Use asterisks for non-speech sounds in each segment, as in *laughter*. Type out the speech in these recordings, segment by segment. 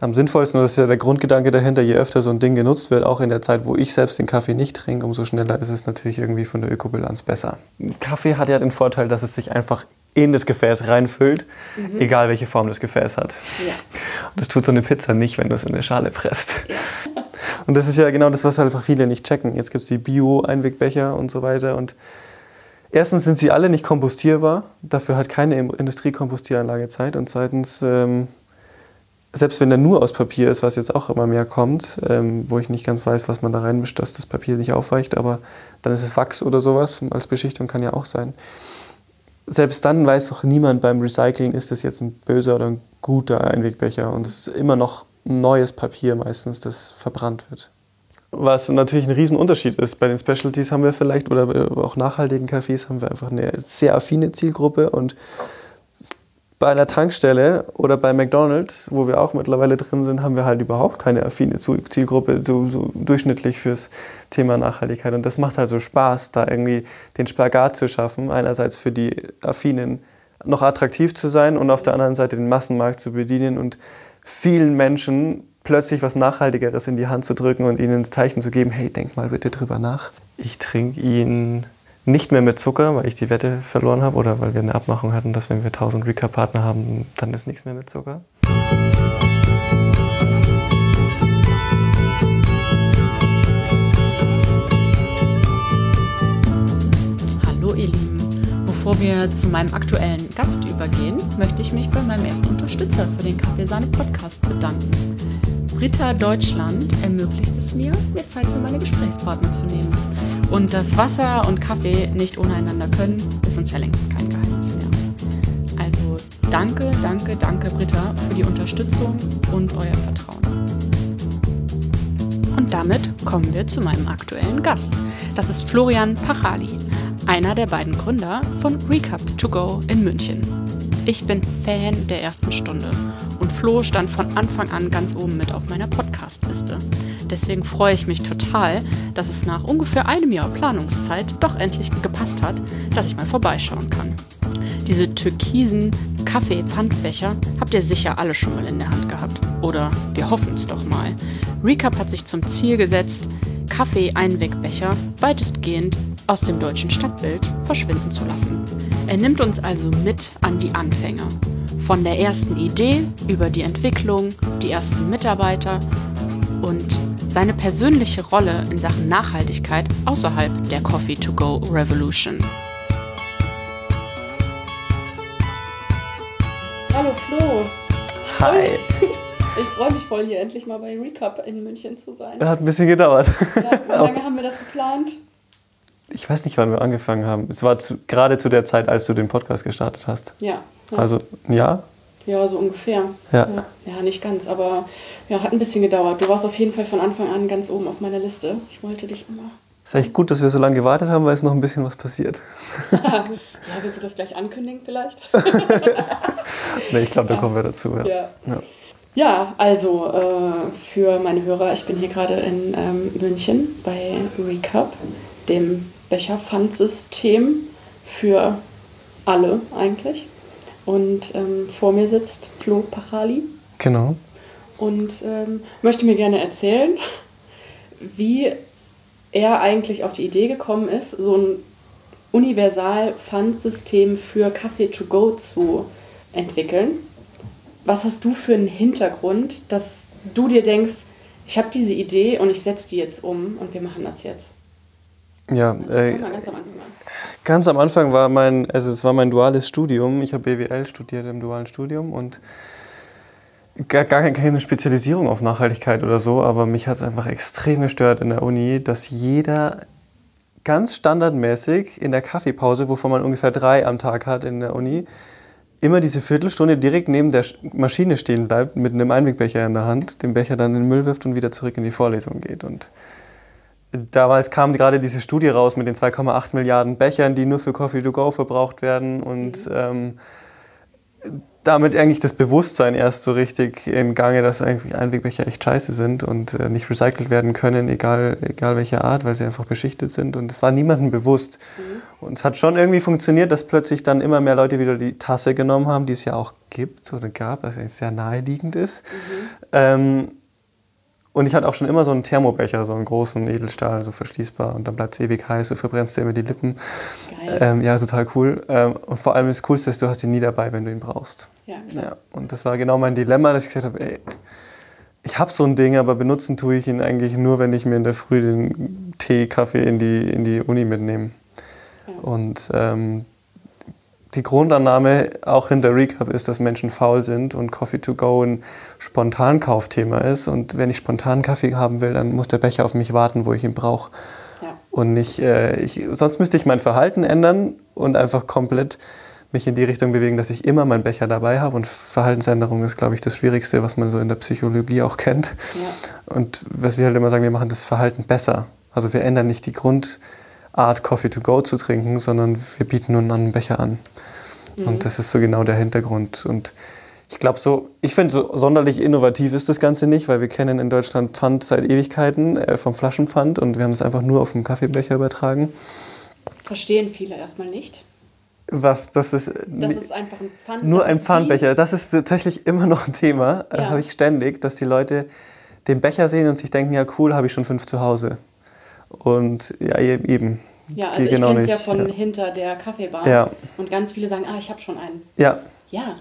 am sinnvollsten, und das ist ja der Grundgedanke dahinter, je öfter so ein Ding genutzt wird, auch in der Zeit, wo ich selbst den Kaffee nicht trinke, umso schneller ist es natürlich irgendwie von der Ökobilanz besser. Kaffee hat ja den Vorteil, dass es sich einfach in das Gefäß reinfüllt, mhm. egal welche Form das Gefäß hat. Ja. Und das tut so eine Pizza nicht, wenn du es in eine Schale presst. Ja. *laughs* Und das ist ja genau das, was halt einfach viele nicht checken. Jetzt gibt es die Bio-Einwegbecher und so weiter. Und erstens sind sie alle nicht kompostierbar. Dafür hat keine Industriekompostieranlage Zeit. Und zweitens ähm, selbst wenn er nur aus Papier ist, was jetzt auch immer mehr kommt, ähm, wo ich nicht ganz weiß, was man da reinmischt, dass das Papier nicht aufweicht, aber dann ist es Wachs oder sowas, als Beschichtung kann ja auch sein. Selbst dann weiß doch niemand beim Recycling, ist das jetzt ein böser oder ein guter Einwegbecher und es ist immer noch neues Papier meistens, das verbrannt wird. Was natürlich ein Riesenunterschied ist. Bei den Specialties haben wir vielleicht, oder auch nachhaltigen Cafés, haben wir einfach eine sehr affine Zielgruppe und bei einer Tankstelle oder bei McDonald's, wo wir auch mittlerweile drin sind, haben wir halt überhaupt keine affine Zielgruppe, so, so, durchschnittlich fürs Thema Nachhaltigkeit. Und das macht halt so Spaß, da irgendwie den Spagat zu schaffen. Einerseits für die Affinen noch attraktiv zu sein und auf der anderen Seite den Massenmarkt zu bedienen und vielen Menschen plötzlich was Nachhaltigeres in die Hand zu drücken und ihnen ins Zeichen zu geben, hey, denk mal bitte drüber nach. Ich trinke ihn nicht mehr mit Zucker, weil ich die Wette verloren habe oder weil wir eine Abmachung hatten, dass wenn wir 1000 Recap-Partner haben, dann ist nichts mehr mit Zucker. Hallo ihr Lieben, bevor wir zu meinem aktuellen Gast übergehen, möchte ich mich bei meinem ersten Unterstützer für den Kaffeesahne Podcast bedanken. Britta Deutschland ermöglicht es mir, mir Zeit für meine Gesprächspartner zu nehmen. Und dass Wasser und Kaffee nicht ohne einander können, ist uns ja längst kein Geheimnis mehr. Also danke, danke, danke Britta für die Unterstützung und euer Vertrauen. Und damit kommen wir zu meinem aktuellen Gast. Das ist Florian Pachali, einer der beiden Gründer von Recap to Go in München. Ich bin Fan der ersten Stunde und Flo stand von Anfang an ganz oben mit auf meiner Podcast-Liste. Deswegen freue ich mich total, dass es nach ungefähr einem Jahr Planungszeit doch endlich gepasst hat, dass ich mal vorbeischauen kann. Diese türkisen Kaffee-Pfandbecher habt ihr sicher alle schon mal in der Hand gehabt. Oder wir hoffen es doch mal. Recap hat sich zum Ziel gesetzt, Kaffee-Einwegbecher weitestgehend aus dem deutschen Stadtbild verschwinden zu lassen. Er nimmt uns also mit an die Anfänge. Von der ersten Idee über die Entwicklung, die ersten Mitarbeiter und seine persönliche Rolle in Sachen Nachhaltigkeit außerhalb der Coffee-to-Go Revolution. Hallo Flo. Hi. *laughs* Ich freue mich voll, hier endlich mal bei Recap in München zu sein. Hat ein bisschen gedauert. Ja, wie lange *laughs* haben wir das geplant? Ich weiß nicht, wann wir angefangen haben. Es war zu, gerade zu der Zeit, als du den Podcast gestartet hast. Ja. ja. Also ein Jahr? Ja, so ungefähr. Ja. ja. ja. nicht ganz, aber ja, hat ein bisschen gedauert. Du warst auf jeden Fall von Anfang an ganz oben auf meiner Liste. Ich wollte dich immer. Ist echt gut, dass wir so lange gewartet haben, weil es noch ein bisschen was passiert. *laughs* ja, willst du das gleich ankündigen vielleicht? *laughs* nee, ich glaube, da kommen wir dazu. Ja, ja. ja. also äh, für meine Hörer, ich bin hier gerade in ähm, München bei Recap, dem Becherpfandsystem für alle eigentlich. Und ähm, vor mir sitzt Flo Pachali. Genau. Und ähm, möchte mir gerne erzählen, wie er eigentlich auf die Idee gekommen ist, so ein Universal-Pfandsystem für Kaffee to go zu entwickeln. Was hast du für einen Hintergrund, dass du dir denkst, ich habe diese Idee und ich setze die jetzt um und wir machen das jetzt? Ja, äh, ganz am Anfang Ganz am Anfang war mein, also es war mein duales Studium. Ich habe BWL studiert im dualen Studium und gar, gar keine Spezialisierung auf Nachhaltigkeit oder so, aber mich hat es einfach extrem gestört in der Uni, dass jeder ganz standardmäßig in der Kaffeepause, wovon man ungefähr drei am Tag hat in der Uni, immer diese Viertelstunde direkt neben der Maschine stehen bleibt, mit einem Einwegbecher in der Hand, den Becher dann in den Müll wirft und wieder zurück in die Vorlesung geht. Und Damals kam gerade diese Studie raus mit den 2,8 Milliarden Bechern, die nur für Coffee to Go verbraucht werden und mhm. ähm, damit eigentlich das Bewusstsein erst so richtig in Gange, dass eigentlich Einwegbecher echt scheiße sind und äh, nicht recycelt werden können, egal, egal welche Art, weil sie einfach beschichtet sind. Und es war niemandem bewusst. Mhm. Und es hat schon irgendwie funktioniert, dass plötzlich dann immer mehr Leute wieder die Tasse genommen haben, die es ja auch gibt oder gab, was sehr naheliegend ist. Mhm. Ähm, und ich hatte auch schon immer so einen Thermobecher, so einen großen Edelstahl, so verschließbar. Und dann bleibt es ewig heiß, du verbrennst dir immer die Lippen. Ähm, ja, total cool. Ähm, und vor allem das Coolste ist, du hast ihn nie dabei, wenn du ihn brauchst. Ja, klar. Ja, und das war genau mein Dilemma, dass ich gesagt habe, ey, ich habe so ein Ding, aber benutzen tue ich ihn eigentlich nur, wenn ich mir in der Früh den Tee, Kaffee in die, in die Uni mitnehme. Ja. Und ähm, die Grundannahme auch hinter Recap ist, dass Menschen faul sind und Coffee to go ein Spontankaufthema ist. Und wenn ich spontan Kaffee haben will, dann muss der Becher auf mich warten, wo ich ihn brauche. Ja. Und nicht, äh, ich, sonst müsste ich mein Verhalten ändern und einfach komplett mich in die Richtung bewegen, dass ich immer meinen Becher dabei habe. Und Verhaltensänderung ist, glaube ich, das Schwierigste, was man so in der Psychologie auch kennt. Ja. Und was wir halt immer sagen, wir machen das Verhalten besser. Also wir ändern nicht die Grundart, Coffee to go zu trinken, sondern wir bieten nur einen Becher an. Mhm. Und das ist so genau der Hintergrund. Und ich glaube so, ich finde so sonderlich innovativ ist das Ganze nicht, weil wir kennen in Deutschland Pfand seit Ewigkeiten äh, vom Flaschenpfand und wir haben es einfach nur auf dem Kaffeebecher übertragen. Verstehen viele erstmal nicht. Was, das ist, das ist einfach ein Pfand. Nur ein Pfandbecher. Das ist tatsächlich immer noch ein Thema. Ja. Habe ich ständig, dass die Leute den Becher sehen und sich denken, ja cool, habe ich schon fünf zu Hause. Und ja, eben. Ja, also ich genau kenne es ja von ja. hinter der Kaffeebar. Ja. Und ganz viele sagen, ah, ich habe schon einen. Ja. Ja.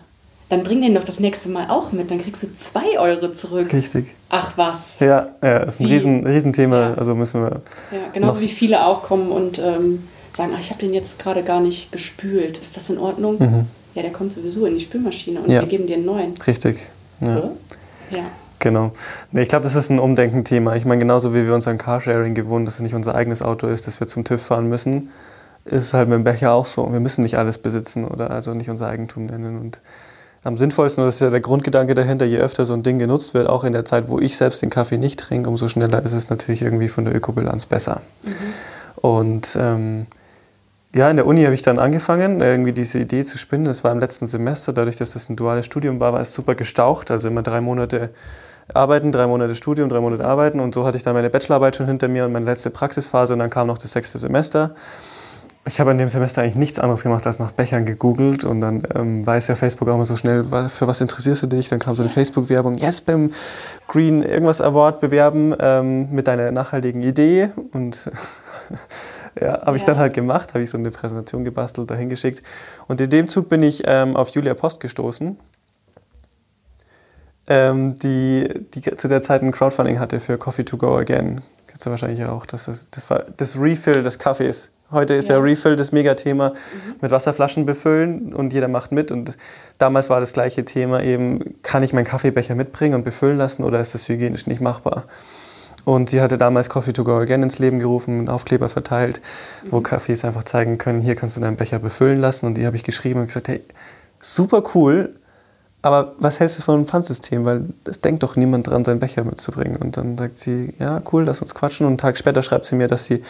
Dann bring den doch das nächste Mal auch mit, dann kriegst du zwei Euro zurück. Richtig. Ach was. Ja, ja das ist ein Riesen, Riesenthema. Ja. Also müssen wir. Ja, genauso wie viele auch kommen und ähm, sagen, ach, ich habe den jetzt gerade gar nicht gespült. Ist das in Ordnung? Mhm. Ja, der kommt sowieso in die Spülmaschine und wir geben dir einen neuen. Richtig. Ja. So? Ja. Genau. Nee, ich glaube, das ist ein Umdenkenthema. Ich meine, genauso wie wir uns an Carsharing gewohnt, dass es nicht unser eigenes Auto ist, dass wir zum TÜV fahren müssen, ist es halt mit dem Becher auch so. Wir müssen nicht alles besitzen oder also nicht unser Eigentum nennen. Und am sinnvollsten, und das ist ja der Grundgedanke dahinter, je öfter so ein Ding genutzt wird, auch in der Zeit, wo ich selbst den Kaffee nicht trinke, umso schneller ist es natürlich irgendwie von der Ökobilanz besser. Mhm. Und ähm, ja, in der Uni habe ich dann angefangen, irgendwie diese Idee zu spinnen. Das war im letzten Semester. Dadurch, dass das ein duales Studium war, war es super gestaucht. Also immer drei Monate arbeiten, drei Monate Studium, drei Monate arbeiten. Und so hatte ich dann meine Bachelorarbeit schon hinter mir und meine letzte Praxisphase. Und dann kam noch das sechste Semester. Ich habe in dem Semester eigentlich nichts anderes gemacht, als nach Bechern gegoogelt. Und dann ähm, weiß ja Facebook auch immer so schnell, für was interessierst du dich? Dann kam so eine Facebook-Werbung, jetzt beim Green irgendwas Award bewerben ähm, mit deiner nachhaltigen Idee. Und *laughs* Ja, habe ich dann halt gemacht, habe ich so eine Präsentation gebastelt, dahin geschickt. Und in dem Zug bin ich ähm, auf Julia Post gestoßen, ähm, die, die zu der Zeit ein Crowdfunding hatte für Coffee to Go Again. Kennst du wahrscheinlich auch. Das, ist, das war das Refill des Kaffees. Heute ist ja, ja Refill das Megathema mhm. mit Wasserflaschen befüllen und jeder macht mit. Und damals war das gleiche Thema eben, kann ich meinen Kaffeebecher mitbringen und befüllen lassen oder ist das hygienisch nicht machbar? Und sie hatte damals Coffee to Go Again ins Leben gerufen, einen Aufkleber verteilt, mhm. wo Cafés einfach zeigen können, hier kannst du deinen Becher befüllen lassen. Und die habe ich geschrieben und gesagt, hey, super cool, aber was hältst du von einem Pfandsystem? Weil es denkt doch niemand dran, seinen Becher mitzubringen. Und dann sagt sie, ja, cool, lass uns quatschen. Und einen Tag später schreibt sie mir, dass sie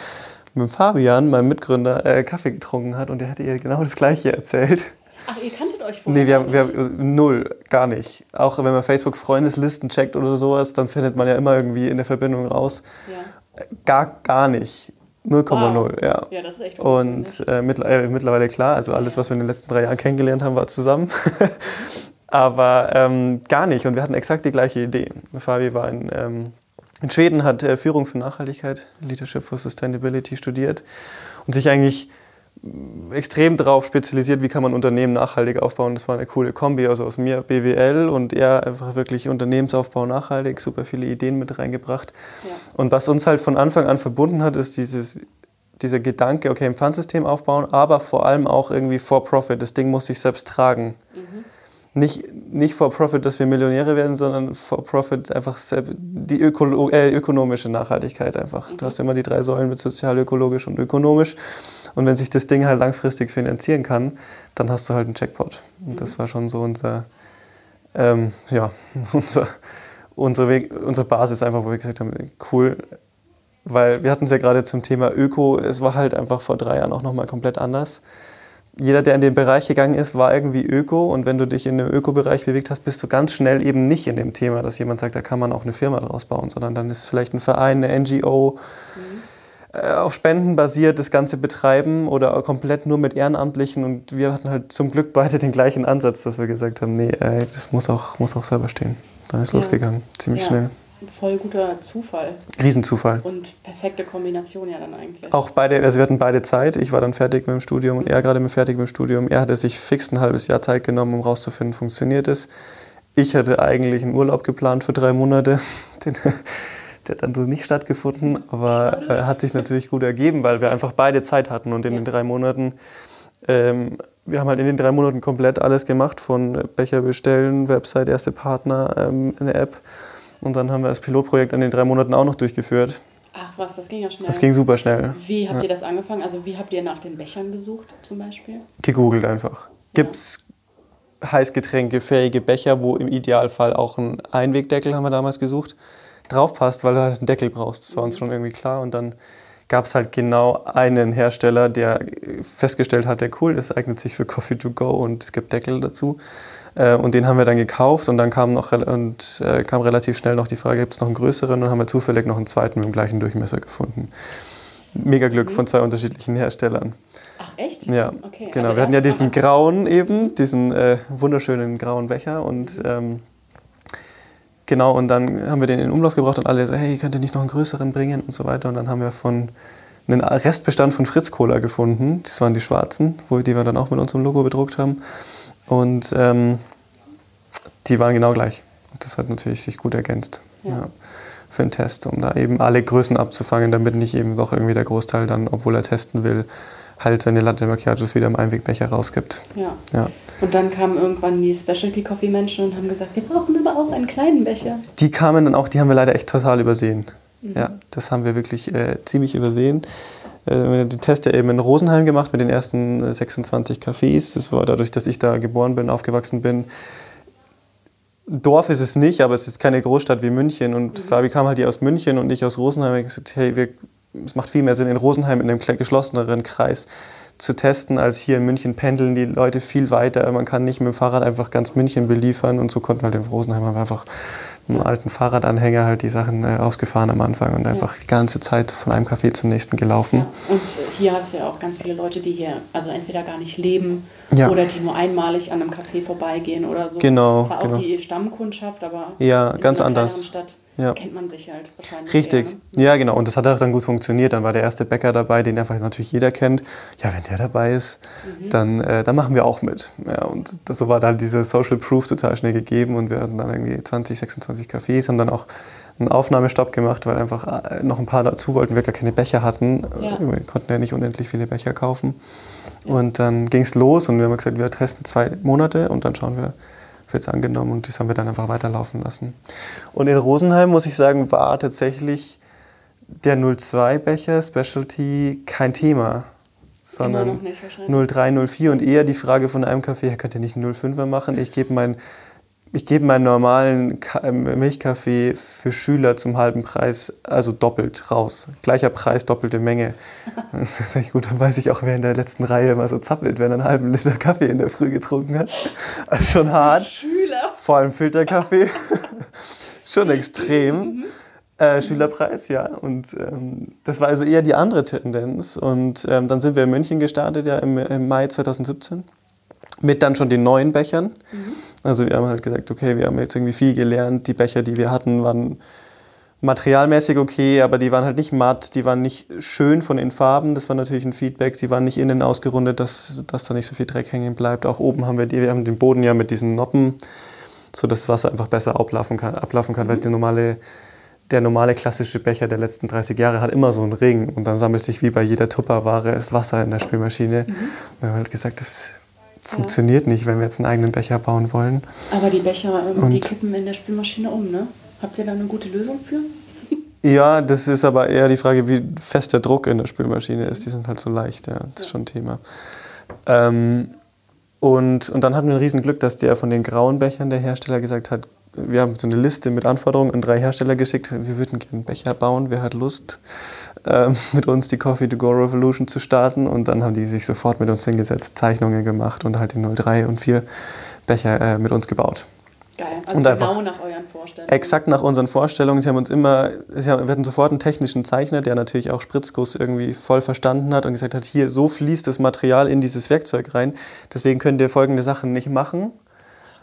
mit Fabian, meinem Mitgründer, äh, Kaffee getrunken hat und der hätte ihr genau das Gleiche erzählt. Ach, ihr kanntet euch vorher? Nee, wir haben, wir haben null, gar nicht. Auch wenn man Facebook-Freundeslisten checkt oder sowas, dann findet man ja immer irgendwie in der Verbindung raus. Ja. Gar, gar nicht. 0,0, wow. ja. Ja, das ist echt Und äh, äh, mittlerweile klar, also alles, was wir in den letzten drei Jahren kennengelernt haben, war zusammen. *laughs* Aber ähm, gar nicht. Und wir hatten exakt die gleiche Idee. Fabi war in, ähm, in Schweden, hat äh, Führung für Nachhaltigkeit, Leadership for Sustainability studiert und sich eigentlich extrem darauf spezialisiert, wie kann man Unternehmen nachhaltig aufbauen. Das war eine coole Kombi, also aus mir BWL und er einfach wirklich Unternehmensaufbau nachhaltig, super viele Ideen mit reingebracht. Ja. Und was uns halt von Anfang an verbunden hat, ist dieses, dieser Gedanke, okay, ein Pfandsystem aufbauen, aber vor allem auch irgendwie for profit. Das Ding muss sich selbst tragen. Mhm. Nicht, nicht for profit, dass wir Millionäre werden, sondern for profit einfach die Öko äh, ökonomische Nachhaltigkeit einfach. Mhm. Du hast immer die drei Säulen mit sozial, ökologisch und ökonomisch. Und wenn sich das Ding halt langfristig finanzieren kann, dann hast du halt einen Jackpot. Und mhm. das war schon so unser, ähm, ja, *laughs* unser, unsere, Weg, unsere Basis einfach, wo wir gesagt haben, cool, weil wir hatten es ja gerade zum Thema Öko, es war halt einfach vor drei Jahren auch nochmal komplett anders. Jeder, der in den Bereich gegangen ist, war irgendwie Öko und wenn du dich in dem Öko-Bereich bewegt hast, bist du ganz schnell eben nicht in dem Thema, dass jemand sagt, da kann man auch eine Firma draus bauen, sondern dann ist vielleicht ein Verein, eine NGO, mhm äh, auf Spenden basiert das Ganze betreiben oder komplett nur mit Ehrenamtlichen. Und wir hatten halt zum Glück beide den gleichen Ansatz, dass wir gesagt haben, nee, äh, das muss auch, muss auch selber stehen. Dann ist Ja. losgegangen, ziemlich Ja. schnell. Voll guter Zufall Riesenzufall. und perfekte Kombination ja dann eigentlich. Auch beide, also wir hatten beide Zeit. Ich war dann fertig mit dem Studium und er gerade mit fertig mit dem Studium. Er hatte sich fix ein halbes Jahr Zeit genommen, um rauszufinden, funktioniert es. Ich hatte eigentlich einen Urlaub geplant für drei Monate. *laughs* Den, der hat dann so nicht stattgefunden, aber äh, hat sich natürlich gut ergeben, weil wir einfach beide Zeit hatten und in Ja. den drei Monaten, ähm, wir haben halt in den drei Monaten komplett alles gemacht, von Becher bestellen, Website, erste Partner, ähm, eine App und dann haben wir das Pilotprojekt in den drei Monaten auch noch durchgeführt. Ach was, das ging ja schnell. Das ging super schnell. Wie habt Ja. ihr das angefangen? Also wie habt ihr nach den Bechern gesucht zum Beispiel? gegoogelt einfach. Gibt's Heißgetränke, fähige Becher, wo im Idealfall auch ein Einwegdeckel, haben wir damals gesucht, draufpasst, weil du halt einen Deckel brauchst. Das war uns schon irgendwie klar. Und dann gab es halt genau einen Hersteller, der festgestellt hatte, cool, das eignet sich für Coffee to go und es gibt Deckel dazu. Äh, Und den haben wir dann gekauft und dann kam, noch, und, äh, kam relativ schnell noch die Frage, gibt es noch einen größeren? Und dann haben wir zufällig noch einen zweiten mit dem gleichen Durchmesser gefunden. Mega Glück von zwei unterschiedlichen Herstellern. Ach echt? Ja, Okay. genau. also wir hatten ja diesen grauen eben, diesen äh, wunderschönen grauen Becher und ähm, genau, und dann haben wir den in Umlauf gebracht und alle so, hey, könnt ihr nicht noch einen größeren bringen und so weiter. Und dann haben wir von einen Restbestand von Fritz Cola gefunden. Das waren die schwarzen, wo, die wir dann auch mit unserem Logo bedruckt haben. Und ähm, die waren genau gleich. Und das hat natürlich sich gut ergänzt. Ja. Ja. Für den Test, um da eben alle Größen abzufangen, damit nicht eben doch irgendwie der Großteil dann, obwohl er testen will, halt seine Latte Macchiatos wieder im Einwegbecher rausgibt. Ja. Ja. Und dann kamen irgendwann die Specialty Coffee Menschen und haben gesagt, wir brauchen aber auch einen kleinen Becher. Die kamen dann auch, die haben wir leider echt total übersehen. Ja, das haben wir wirklich äh, ziemlich übersehen. Äh, den Test ja eben in Rosenheim gemacht mit den ersten äh, 26 Cafés. Das war dadurch, dass ich da geboren bin, aufgewachsen bin. Dorf ist es nicht, aber es ist keine Großstadt wie München. Und Fabi kam halt hier aus München und ich aus Rosenheim. Ich gesagt, hey, wir, es macht viel mehr Sinn, in Rosenheim in einem geschlosseneren Kreis zu testen, als hier in München pendeln die Leute viel weiter. Man kann nicht mit dem Fahrrad einfach ganz München beliefern. Und so konnten wir halt in Rosenheim einfach mit einem alten Fahrradanhänger halt die Sachen äh, ausgefahren am Anfang und einfach die ganze Zeit von einem Café zum nächsten gelaufen. Und äh, hier hast du ja auch ganz viele Leute, die hier also entweder gar nicht leben Ja. oder die nur einmalig an einem Café vorbeigehen oder so. Genau, Zwar genau. auch die Stammkundschaft, aber Ja, in ganz anders. Stadt Ja. kennt man sich halt wahrscheinlich. Richtig, eher, ne? ja genau. Und das hat auch dann gut funktioniert. Dann war der erste Bäcker dabei, den einfach natürlich jeder kennt. Ja, wenn der dabei ist, dann, äh, dann machen wir auch mit. Ja, und das, so war dann diese Social Proof total schnell gegeben und wir hatten dann irgendwie 20, 26 Cafés, haben dann auch einen Aufnahmestopp gemacht, weil einfach äh, noch ein paar dazu wollten, wir gar keine Becher hatten. Ja. Wir konnten ja nicht unendlich viele Becher kaufen. Und dann ging es los und wir haben gesagt, wir testen zwei Monate und dann schauen wir, wird es angenommen und das haben wir dann einfach weiterlaufen lassen. Und in Rosenheim, muss ich sagen, war tatsächlich der 02-Becher Specialty kein Thema, sondern noch nicht wahrscheinlich. 03, 04 und eher die Frage von einem Kaffee, könnt ihr nicht einen 05er machen? Ich gebe meinen ich gebe meinen normalen ähm, Milchkaffee für Schüler zum halben Preis, also doppelt raus. Gleicher Preis, doppelte Menge. *laughs* Das ist echt gut, dann weiß ich auch, wer in der letzten Reihe immer so zappelt, wenn er einen halben Liter Kaffee in der Früh getrunken hat. Ist schon hart. Schüler. Vor allem Filterkaffee. *laughs* Schon extrem. *laughs* Äh, Schülerpreis, ja. Und ähm, das war also eher die andere Tendenz. Und ähm, dann sind wir in München gestartet, ja, im, im Mai 2017. Mit dann schon den neuen Bechern. Also wir haben halt gesagt, okay, wir haben jetzt irgendwie viel gelernt. Die Becher, die wir hatten, waren materialmäßig okay, aber die waren halt nicht matt, die waren nicht schön von den Farben. Das war natürlich ein Feedback. Sie waren nicht innen ausgerundet, dass, dass da nicht so viel Dreck hängen bleibt. Auch oben haben wir die, wir haben den Boden ja mit diesen Noppen, so dass das Wasser einfach besser ablaufen kann, ablaufen kann weil die normale, der normale klassische Becher der letzten 30 Jahre hat immer so einen Ring und dann sammelt sich wie bei jeder Tupperware das Wasser in der Spülmaschine. Und wir haben halt gesagt, das funktioniert nicht, wenn wir jetzt einen eigenen Becher bauen wollen. Aber die Becher, ähm, die Und- kippen in der Spülmaschine um, ne? Habt ihr da eine gute Lösung für? *laughs* Ja, das ist aber eher die Frage, wie fest der Druck in der Spülmaschine ist. Die sind halt so leicht, ja, das ist schon ein Thema. Ähm, und, und dann hatten wir ein Riesenglück, dass der von den grauen Bechern der Hersteller gesagt hat, wir haben so eine Liste mit Anforderungen an drei Hersteller geschickt, wir würden gerne einen Becher bauen, wer hat Lust, ähm, *laughs* mit uns die Coffee to Go Revolution zu starten. Und dann haben die sich sofort mit uns hingesetzt, Zeichnungen gemacht und halt die 03 und 4 Becher äh, mit uns gebaut. Geil. Also Und genau einfach- nach euren Vorstellungen. Exakt nach unseren Vorstellungen. Sie haben uns immer, sie haben, wir hatten sofort einen technischen Zeichner, der natürlich auch Spritzguss irgendwie voll verstanden hat und gesagt hat, hier, so fließt das Material in dieses Werkzeug rein. Deswegen könnt ihr folgende Sachen nicht machen.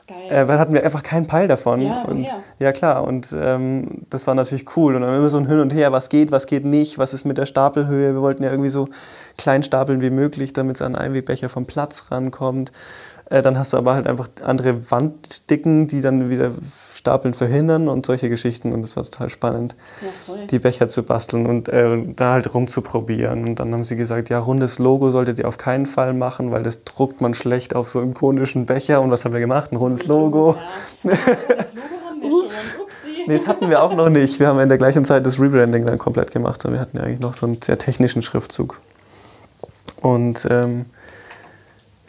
Geil. Äh, weil hatten wir einfach keinen Peil davon. Ja, und, ja klar, und ähm, das war natürlich cool. Und dann immer so ein Hin und Her, was geht, was geht nicht, was ist mit der Stapelhöhe. Wir wollten ja irgendwie so klein stapeln wie möglich, damit es an einen Einwegbecher vom Platz rankommt. Äh, dann hast du aber halt einfach andere Wanddicken, die dann wieder Stapeln verhindern und solche Geschichten. Und das war total spannend, ja, die Becher zu basteln und äh, da halt rumzuprobieren. Und dann haben sie gesagt, ja, rundes Logo solltet ihr auf keinen Fall machen, weil das druckt man schlecht auf so einem konischen Becher. Und was haben wir gemacht? Ein rundes Logo. Ja. Das Logo haben wir schon. Upsi. Nee, das hatten wir auch noch nicht. Wir haben in der gleichen Zeit das Rebranding dann komplett gemacht. Und wir hatten ja eigentlich noch so einen sehr technischen Schriftzug. Und ähm,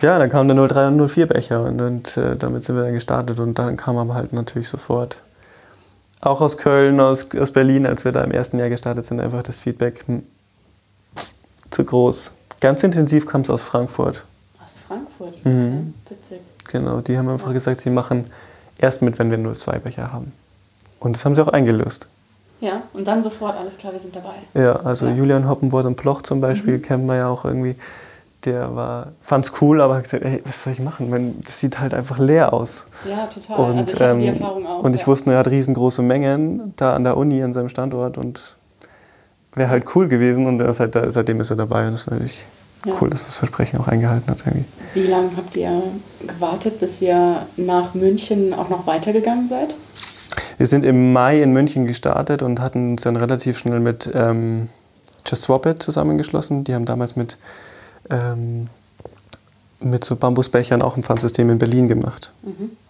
ja, dann kam der 03 und 04 Becher und, und äh, damit sind wir dann gestartet. Und dann kam aber halt natürlich sofort, auch aus Köln, aus, aus Berlin, als wir da im ersten Jahr gestartet sind, einfach das Feedback hm, zu groß. Ganz intensiv kam es aus Frankfurt. Aus Frankfurt. Mhm. Witzig. Genau, die haben einfach gesagt, sie machen erst mit, wenn wir nur zwei Becher haben. Und das haben sie auch eingelöst. Ja, und dann sofort, alles klar, wir sind dabei. Ja, also Ja. Julian Hoppenborn und Ploch zum Beispiel kennen wir ja auch irgendwie. Der war, fand's cool, aber hat gesagt, ey, was soll ich machen? Wenn, das sieht halt einfach leer aus. Ja, total. Und, also ich hatte die ähm, Erfahrung auch. und ich ja. wusste, er hat riesengroße Mengen da an der Uni, an seinem Standort und wäre halt cool gewesen und ist halt da, seitdem ist er dabei und das ist natürlich Ja. cool, dass das Versprechen auch eingehalten hat irgendwie. Wie lange habt ihr gewartet, bis ihr nach München auch noch weitergegangen seid? Wir sind im Mai in München gestartet und hatten uns dann relativ schnell mit ähm, Just Swap It zusammengeschlossen. Die haben damals mit, ähm, mit so Bambusbechern auch ein Pfandsystem in Berlin gemacht.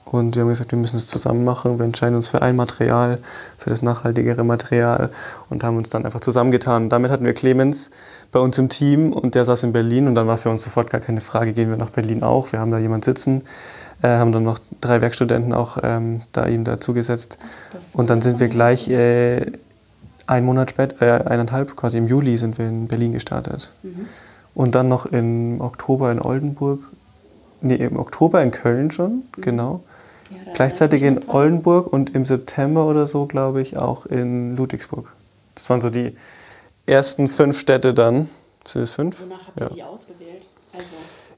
Und wir haben gesagt, wir müssen es zusammen machen. Wir entscheiden uns für ein Material, für das nachhaltigere Material und haben uns dann einfach zusammengetan. Und damit hatten wir Clemens bei uns im Team und der saß in Berlin und dann war für uns sofort gar keine Frage, gehen wir nach Berlin auch. Wir haben da jemanden sitzen, äh, haben dann noch drei Werkstudenten auch ähm, da ihm dazugesetzt. Und dann sind wir gleich äh, einen Monat später, äh, eineinhalb, quasi im Juli sind wir in Berlin gestartet. Mhm. Und dann noch im Oktober in Oldenburg, nee, im Oktober in Köln schon, genau. Ja, Gleichzeitig in Oldenburg und im September oder so, glaube ich, auch in Ludwigsburg. Das waren so die ersten fünf Städte dann. Sind es fünf? Wonach habt Ja. ihr die ausgewählt? Also,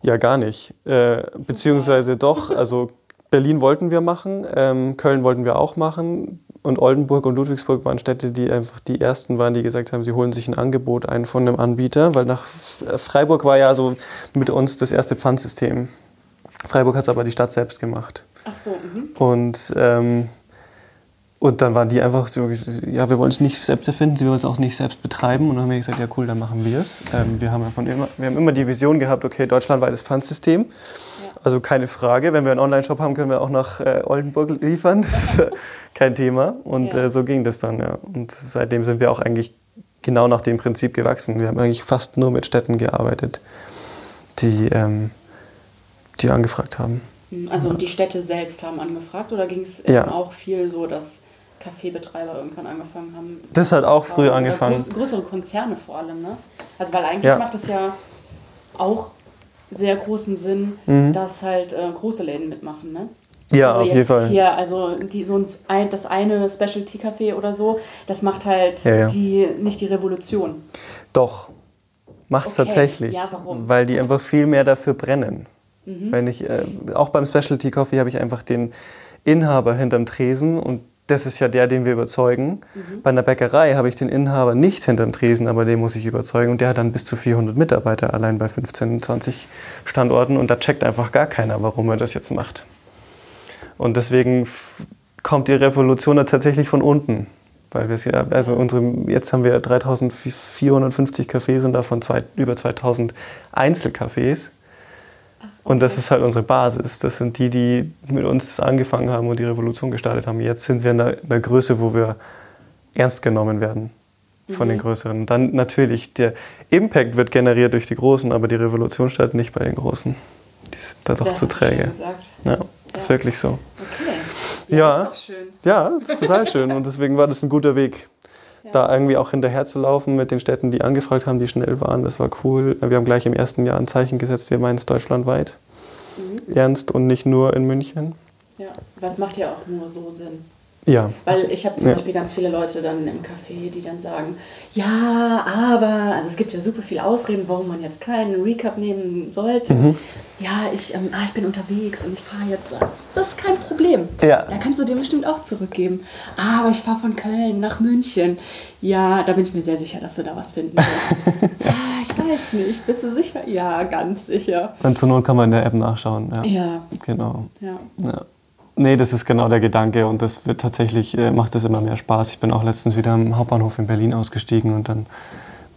Ja, gar nicht. Äh, beziehungsweise doch, also Berlin wollten wir machen, ähm, Köln wollten wir auch machen und Oldenburg und Ludwigsburg waren Städte, die einfach die ersten waren, die gesagt haben, sie holen sich ein Angebot ein von einem Anbieter, weil nach F- Freiburg war ja so mit uns das erste Pfandsystem. Freiburg hat es aber die Stadt selbst gemacht. ach so, mhm. Und, ähm, und dann waren die einfach so, ja, wir wollen es nicht selbst erfinden, wir wollen es auch nicht selbst betreiben. Und dann haben wir gesagt, ja cool, dann machen wir es. Ähm, wir, haben ja von immer, wir haben immer die Vision gehabt, okay, deutschlandweites Pfandsystem. Also keine Frage, wenn wir einen Online-Shop haben, können wir auch nach äh, Oldenburg liefern. *laughs* Das ist äh, kein Thema. Und Ja. äh, so ging das dann, ja. Und seitdem sind wir auch eigentlich genau nach dem Prinzip gewachsen. Wir haben eigentlich fast nur mit Städten gearbeitet, die, ähm, die angefragt haben. Mhm. Also und die Städte selbst haben angefragt oder ging es Ja. auch viel so, dass Kaffeebetreiber irgendwann angefangen haben? Das hat auch zu früh kaufen? Oder angefangen. Größere Konzerne vor allem, ne? Also weil eigentlich Ja. macht es ja auch sehr großen Sinn, dass halt äh, große Läden mitmachen, ne? Mhm. Ja, also auf jeden Fall. Hier, also die, so ein, das eine Specialty-Café oder so, das macht halt Ja, ja. Die, nicht die Revolution. Doch, macht's Okay, tatsächlich. ja, warum? Weil die einfach viel mehr dafür brennen. Mhm. Wenn ich, äh, auch beim Specialty Coffee habe ich einfach den Inhaber hinterm Tresen und das ist ja der, den wir überzeugen. Mhm. Bei einer Bäckerei habe ich den Inhaber nicht hinterm Tresen, aber den muss ich überzeugen und der hat dann bis zu 400 Mitarbeiter allein bei 15, 20 Standorten und da checkt einfach gar keiner, warum er das jetzt macht. Und deswegen kommt die Revolution da tatsächlich von unten. Weil wir es ja, also unsere, jetzt haben wir 3450 Cafés und davon zwei, über 2000 Einzelcafés. Und das ist halt unsere Basis. Das sind die, die mit uns das angefangen haben und die Revolution gestartet haben. Jetzt sind wir in einer, in einer Größe, wo wir ernst genommen werden von den Größeren. Dann natürlich, der Impact wird generiert durch die Großen, aber die Revolution startet nicht bei den Großen. Die sind da doch Ja, zu träge. Ja, das ist Ja. wirklich so. Okay. Ja. ist doch schön. Ja, das ist total schön und deswegen war das ein guter Weg, da irgendwie auch hinterher zu laufen mit den Städten, die angefragt haben, die schnell waren. Das war cool. Wir haben gleich im ersten Jahr ein Zeichen gesetzt, wir meinen es deutschlandweit. Mhm. Ernst und nicht nur in München. Ja. Was macht ja auch nur so Sinn? Ja. Weil ich habe zum Ja. Beispiel ganz viele Leute dann im Café, die dann sagen, ja, aber, also es gibt ja super viele Ausreden, warum man jetzt keinen Recap nehmen sollte. Mhm. Ja, ich, ähm, ah, ich bin unterwegs und ich fahre jetzt. Das ist kein Problem. Ja. Da kannst du dir bestimmt auch zurückgeben. Ah, aber ich fahre von Köln nach München. Ja, da bin ich mir sehr sicher, dass du da was finden wirst. *laughs* ah, ich weiß nicht. Bist du sicher? Ja, ganz sicher. Und zur Not kann man in der App nachschauen. Ja. Ja, Genau. ja. Ja. Nee, das ist genau der Gedanke und das wird tatsächlich, äh, macht das immer mehr Spaß. Ich bin auch letztens wieder am Hauptbahnhof in Berlin ausgestiegen und dann,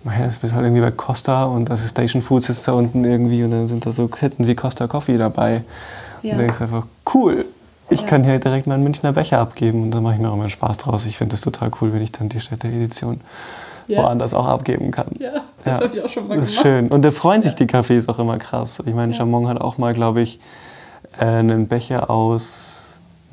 naja, das ist halt irgendwie bei Costa und also Station Food sitzt da unten irgendwie und dann sind da so Ketten wie Costa Coffee dabei. Ja. Und da ist einfach cool. Ich Ja. kann hier direkt meinen Münchner Becher abgeben und da mache ich mir auch immer Spaß draus. Ich finde das total cool, wenn ich dann die Städte-Edition Ja. woanders auch abgeben kann. Ja, das habe ich auch schon mal das ist gemacht. schön. Und da freuen sich die Cafés auch immer krass. Ich meine, Ja. Chamon hat auch mal, glaube ich, äh, einen Becher aus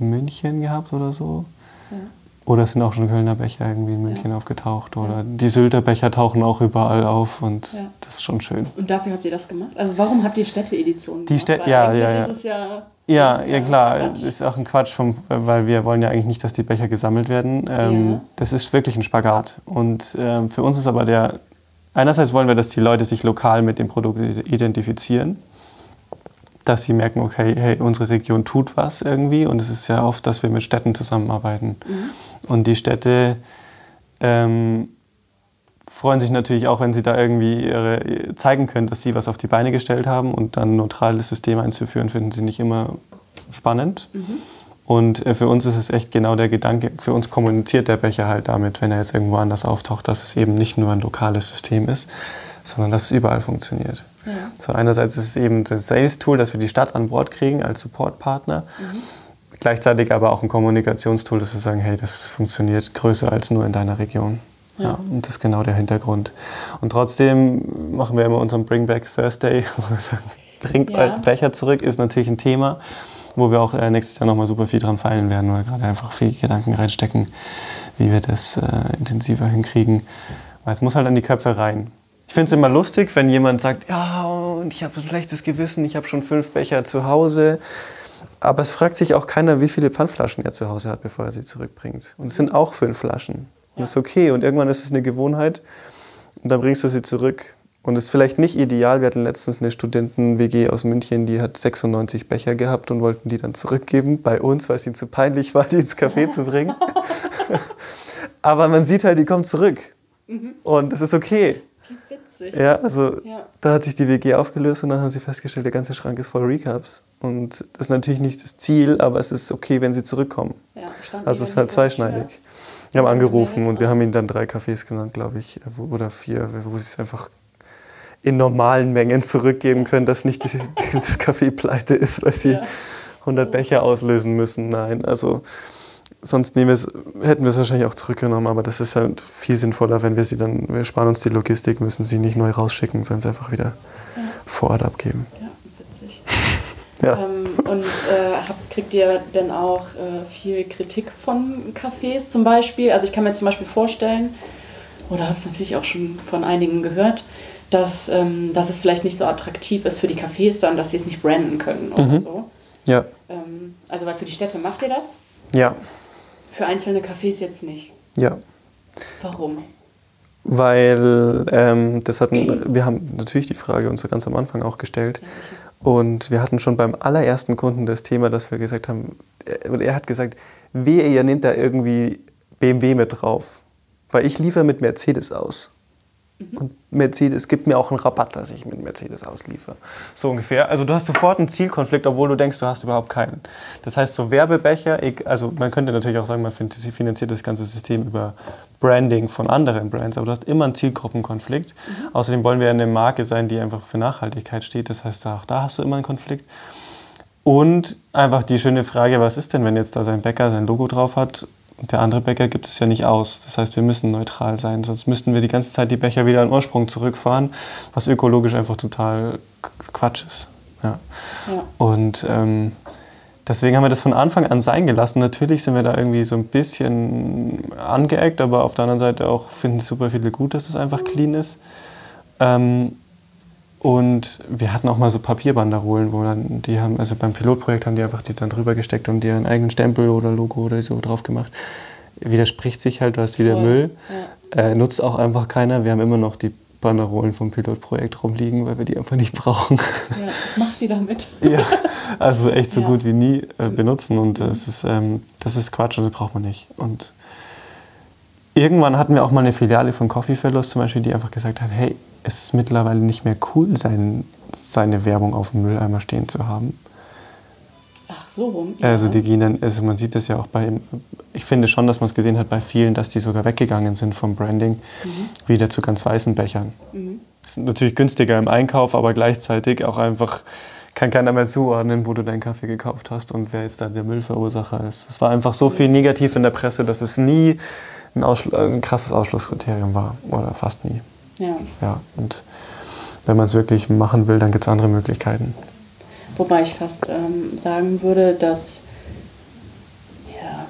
München gehabt oder so. Ja. Oder es sind auch schon Kölner Becher irgendwie in München aufgetaucht. Oder die Sylter Becher tauchen auch überall auf und Ja. das ist schon schön. Und dafür habt ihr das gemacht? Also warum habt ihr Städte-Editionen Die gemacht? Städt- Weil ja, ja, ja. ist es ja... Ja, ja klar, Quatsch. ist auch ein Quatsch, vom, weil wir wollen ja eigentlich nicht, dass die Becher gesammelt werden. Ähm, Ja. Das ist wirklich ein Spagat. Und ähm, für uns ist aber der, einerseits wollen wir, dass die Leute sich lokal mit dem Produkt identifizieren, dass sie merken, okay, hey, unsere Region tut was irgendwie. Und es ist ja oft, dass wir mit Städten zusammenarbeiten. Und die Städte ähm, freuen sich natürlich auch, wenn sie da irgendwie ihre, zeigen können, dass sie was auf die Beine gestellt haben und dann ein neutrales System einzuführen, finden sie nicht immer spannend. Und äh, für uns ist es echt genau der Gedanke, für uns kommuniziert der Becher halt damit, wenn er jetzt irgendwo anders auftaucht, dass es eben nicht nur ein lokales System ist, sondern dass es überall funktioniert. Ja. So einerseits ist es eben das Sales-Tool, dass wir die Stadt an Bord kriegen als Supportpartner. Gleichzeitig aber auch ein Kommunikationstool, dass wir sagen, hey, das funktioniert größer als nur in deiner Region. Ja. und das ist genau der Hintergrund. Und trotzdem machen wir immer unseren Bring Back Thursday, *laughs* wo wir sagen, bringt Ja. euren Becher zurück, ist natürlich ein Thema, wo wir auch äh, nächstes Jahr nochmal super viel dran feilen werden, weil wir gerade einfach viel Gedanken reinstecken, wie wir das äh, intensiver hinkriegen. Weil es muss halt an die Köpfe rein. Ich finde es immer lustig, wenn jemand sagt, ja, und ich habe ein schlechtes Gewissen, ich habe schon fünf Becher zu Hause. Aber es fragt sich auch keiner, wie viele Pfandflaschen er zu Hause hat, bevor er sie zurückbringt. Und es sind auch fünf Flaschen. Und das ist okay. Und irgendwann ist es eine Gewohnheit. Und dann bringst du sie zurück. Und es ist vielleicht nicht ideal. Wir hatten letztens eine Studenten-WG aus München, die hat 96 Becher gehabt und wollten die dann zurückgeben bei uns, weil es ihnen zu peinlich war, die ins Café zu bringen. *laughs* Aber man sieht halt, die kommen zurück. Und das ist okay. Witzig. Ja, also Ja. da hat sich die WG aufgelöst und dann haben sie festgestellt, der ganze Schrank ist voll Recaps. Und das ist natürlich nicht das Ziel, aber es ist okay, wenn sie zurückkommen. Ja, Also es ist halt zweischneidig. Wir haben Ja, angerufen ja, und wir haben ihnen dann drei Cafés genannt, glaube ich, wo- oder vier, wo sie es einfach in normalen Mengen zurückgeben können, dass nicht die- *laughs* dieses Café pleite ist, weil sie Ja. 100 Becher auslösen müssen. Nein, also sonst hätten wir es wahrscheinlich auch zurückgenommen, aber das ist halt viel sinnvoller, wenn wir sie dann, wir sparen uns die Logistik, müssen sie nicht neu rausschicken, sondern es einfach wieder Ja. vor Ort abgeben. Ja, witzig. *laughs* Ja. Ähm, und äh, habt, kriegt ihr denn auch äh, viel Kritik von Cafés zum Beispiel? Also ich kann mir zum Beispiel vorstellen, oder habe es natürlich auch schon von einigen gehört, dass, ähm, dass es vielleicht nicht so attraktiv ist für die Cafés dann, dass sie es nicht branden können oder Mhm. so. Ja, Ähm, also weil für die Städte macht ihr das, ja, für einzelne Cafés jetzt nicht. ja. Warum? Weil ähm, das hatten, wir haben natürlich die Frage uns so ganz am Anfang auch gestellt. Und wir hatten schon beim allerersten Kunden das Thema, dass wir gesagt haben, er, und er hat gesagt, wehe, ihr nehmt da irgendwie BMW mit drauf. Weil ich liefere mit Mercedes aus. Und Mercedes gibt mir auch einen Rabatt, dass ich mit Mercedes ausliefere. So ungefähr. Also du hast sofort einen Zielkonflikt, obwohl du denkst, du hast überhaupt keinen. Das heißt, so Werbebecher, also man könnte natürlich auch sagen, man fin- finanziert das ganze System über Branding von anderen Brands, aber du hast immer einen Zielgruppenkonflikt. Außerdem wollen wir eine Marke sein, die einfach für Nachhaltigkeit steht. Das heißt, auch da hast du immer einen Konflikt. Und einfach die schöne Frage, was ist denn, wenn jetzt da sein Bäcker sein Logo drauf hat und der andere Bäcker gibt es ja nicht aus. Das heißt, wir müssen neutral sein, sonst müssten wir die ganze Zeit die Becher wieder an den Ursprung zurückfahren, was ökologisch einfach total Quatsch ist. Ja. Ja. Und ähm, deswegen haben wir das von Anfang an sein gelassen. Natürlich sind wir da irgendwie so ein bisschen angeeckt, aber auf der anderen Seite auch finden super viele gut, dass es einfach clean ist. Ähm, Und wir hatten auch mal so Papierbanderolen, wo dann die haben, also beim Pilotprojekt haben die einfach die dann drüber gesteckt und ihren eigenen Stempel oder Logo oder so drauf gemacht. Widerspricht sich halt, du hast wieder Voll, Müll. Ja. Äh, nutzt auch einfach keiner. Wir haben immer noch die Banderolen vom Pilotprojekt rumliegen, weil wir die einfach nicht *laughs* brauchen. ja, was macht die damit? *laughs* ja, also echt so Ja. gut wie nie äh, benutzen und das, ist, ähm, das ist Quatsch und das braucht man nicht. Und irgendwann hatten wir auch mal eine Filiale von Coffee Fellows zum Beispiel, die einfach gesagt hat, hey, es ist mittlerweile nicht mehr cool, sein, seine Werbung auf dem Mülleimer stehen zu haben. Ach so rum. Ja. Also die gehen dann, also man sieht das ja auch bei, ich finde schon, dass man es gesehen hat bei vielen, dass die sogar weggegangen sind vom Branding, wieder zu ganz weißen Bechern. Das ist natürlich günstiger im Einkauf, aber gleichzeitig auch einfach kann keiner mehr zuordnen, wo du deinen Kaffee gekauft hast und wer jetzt da der Müllverursacher ist. Es war einfach so viel negativ in der Presse, dass es nie ein, ein krasses Ausschlusskriterium war oder fast nie. ja. Ja, und wenn man es wirklich machen will, dann gibt es andere Möglichkeiten. Wobei ich fast ähm, sagen würde, dass ja,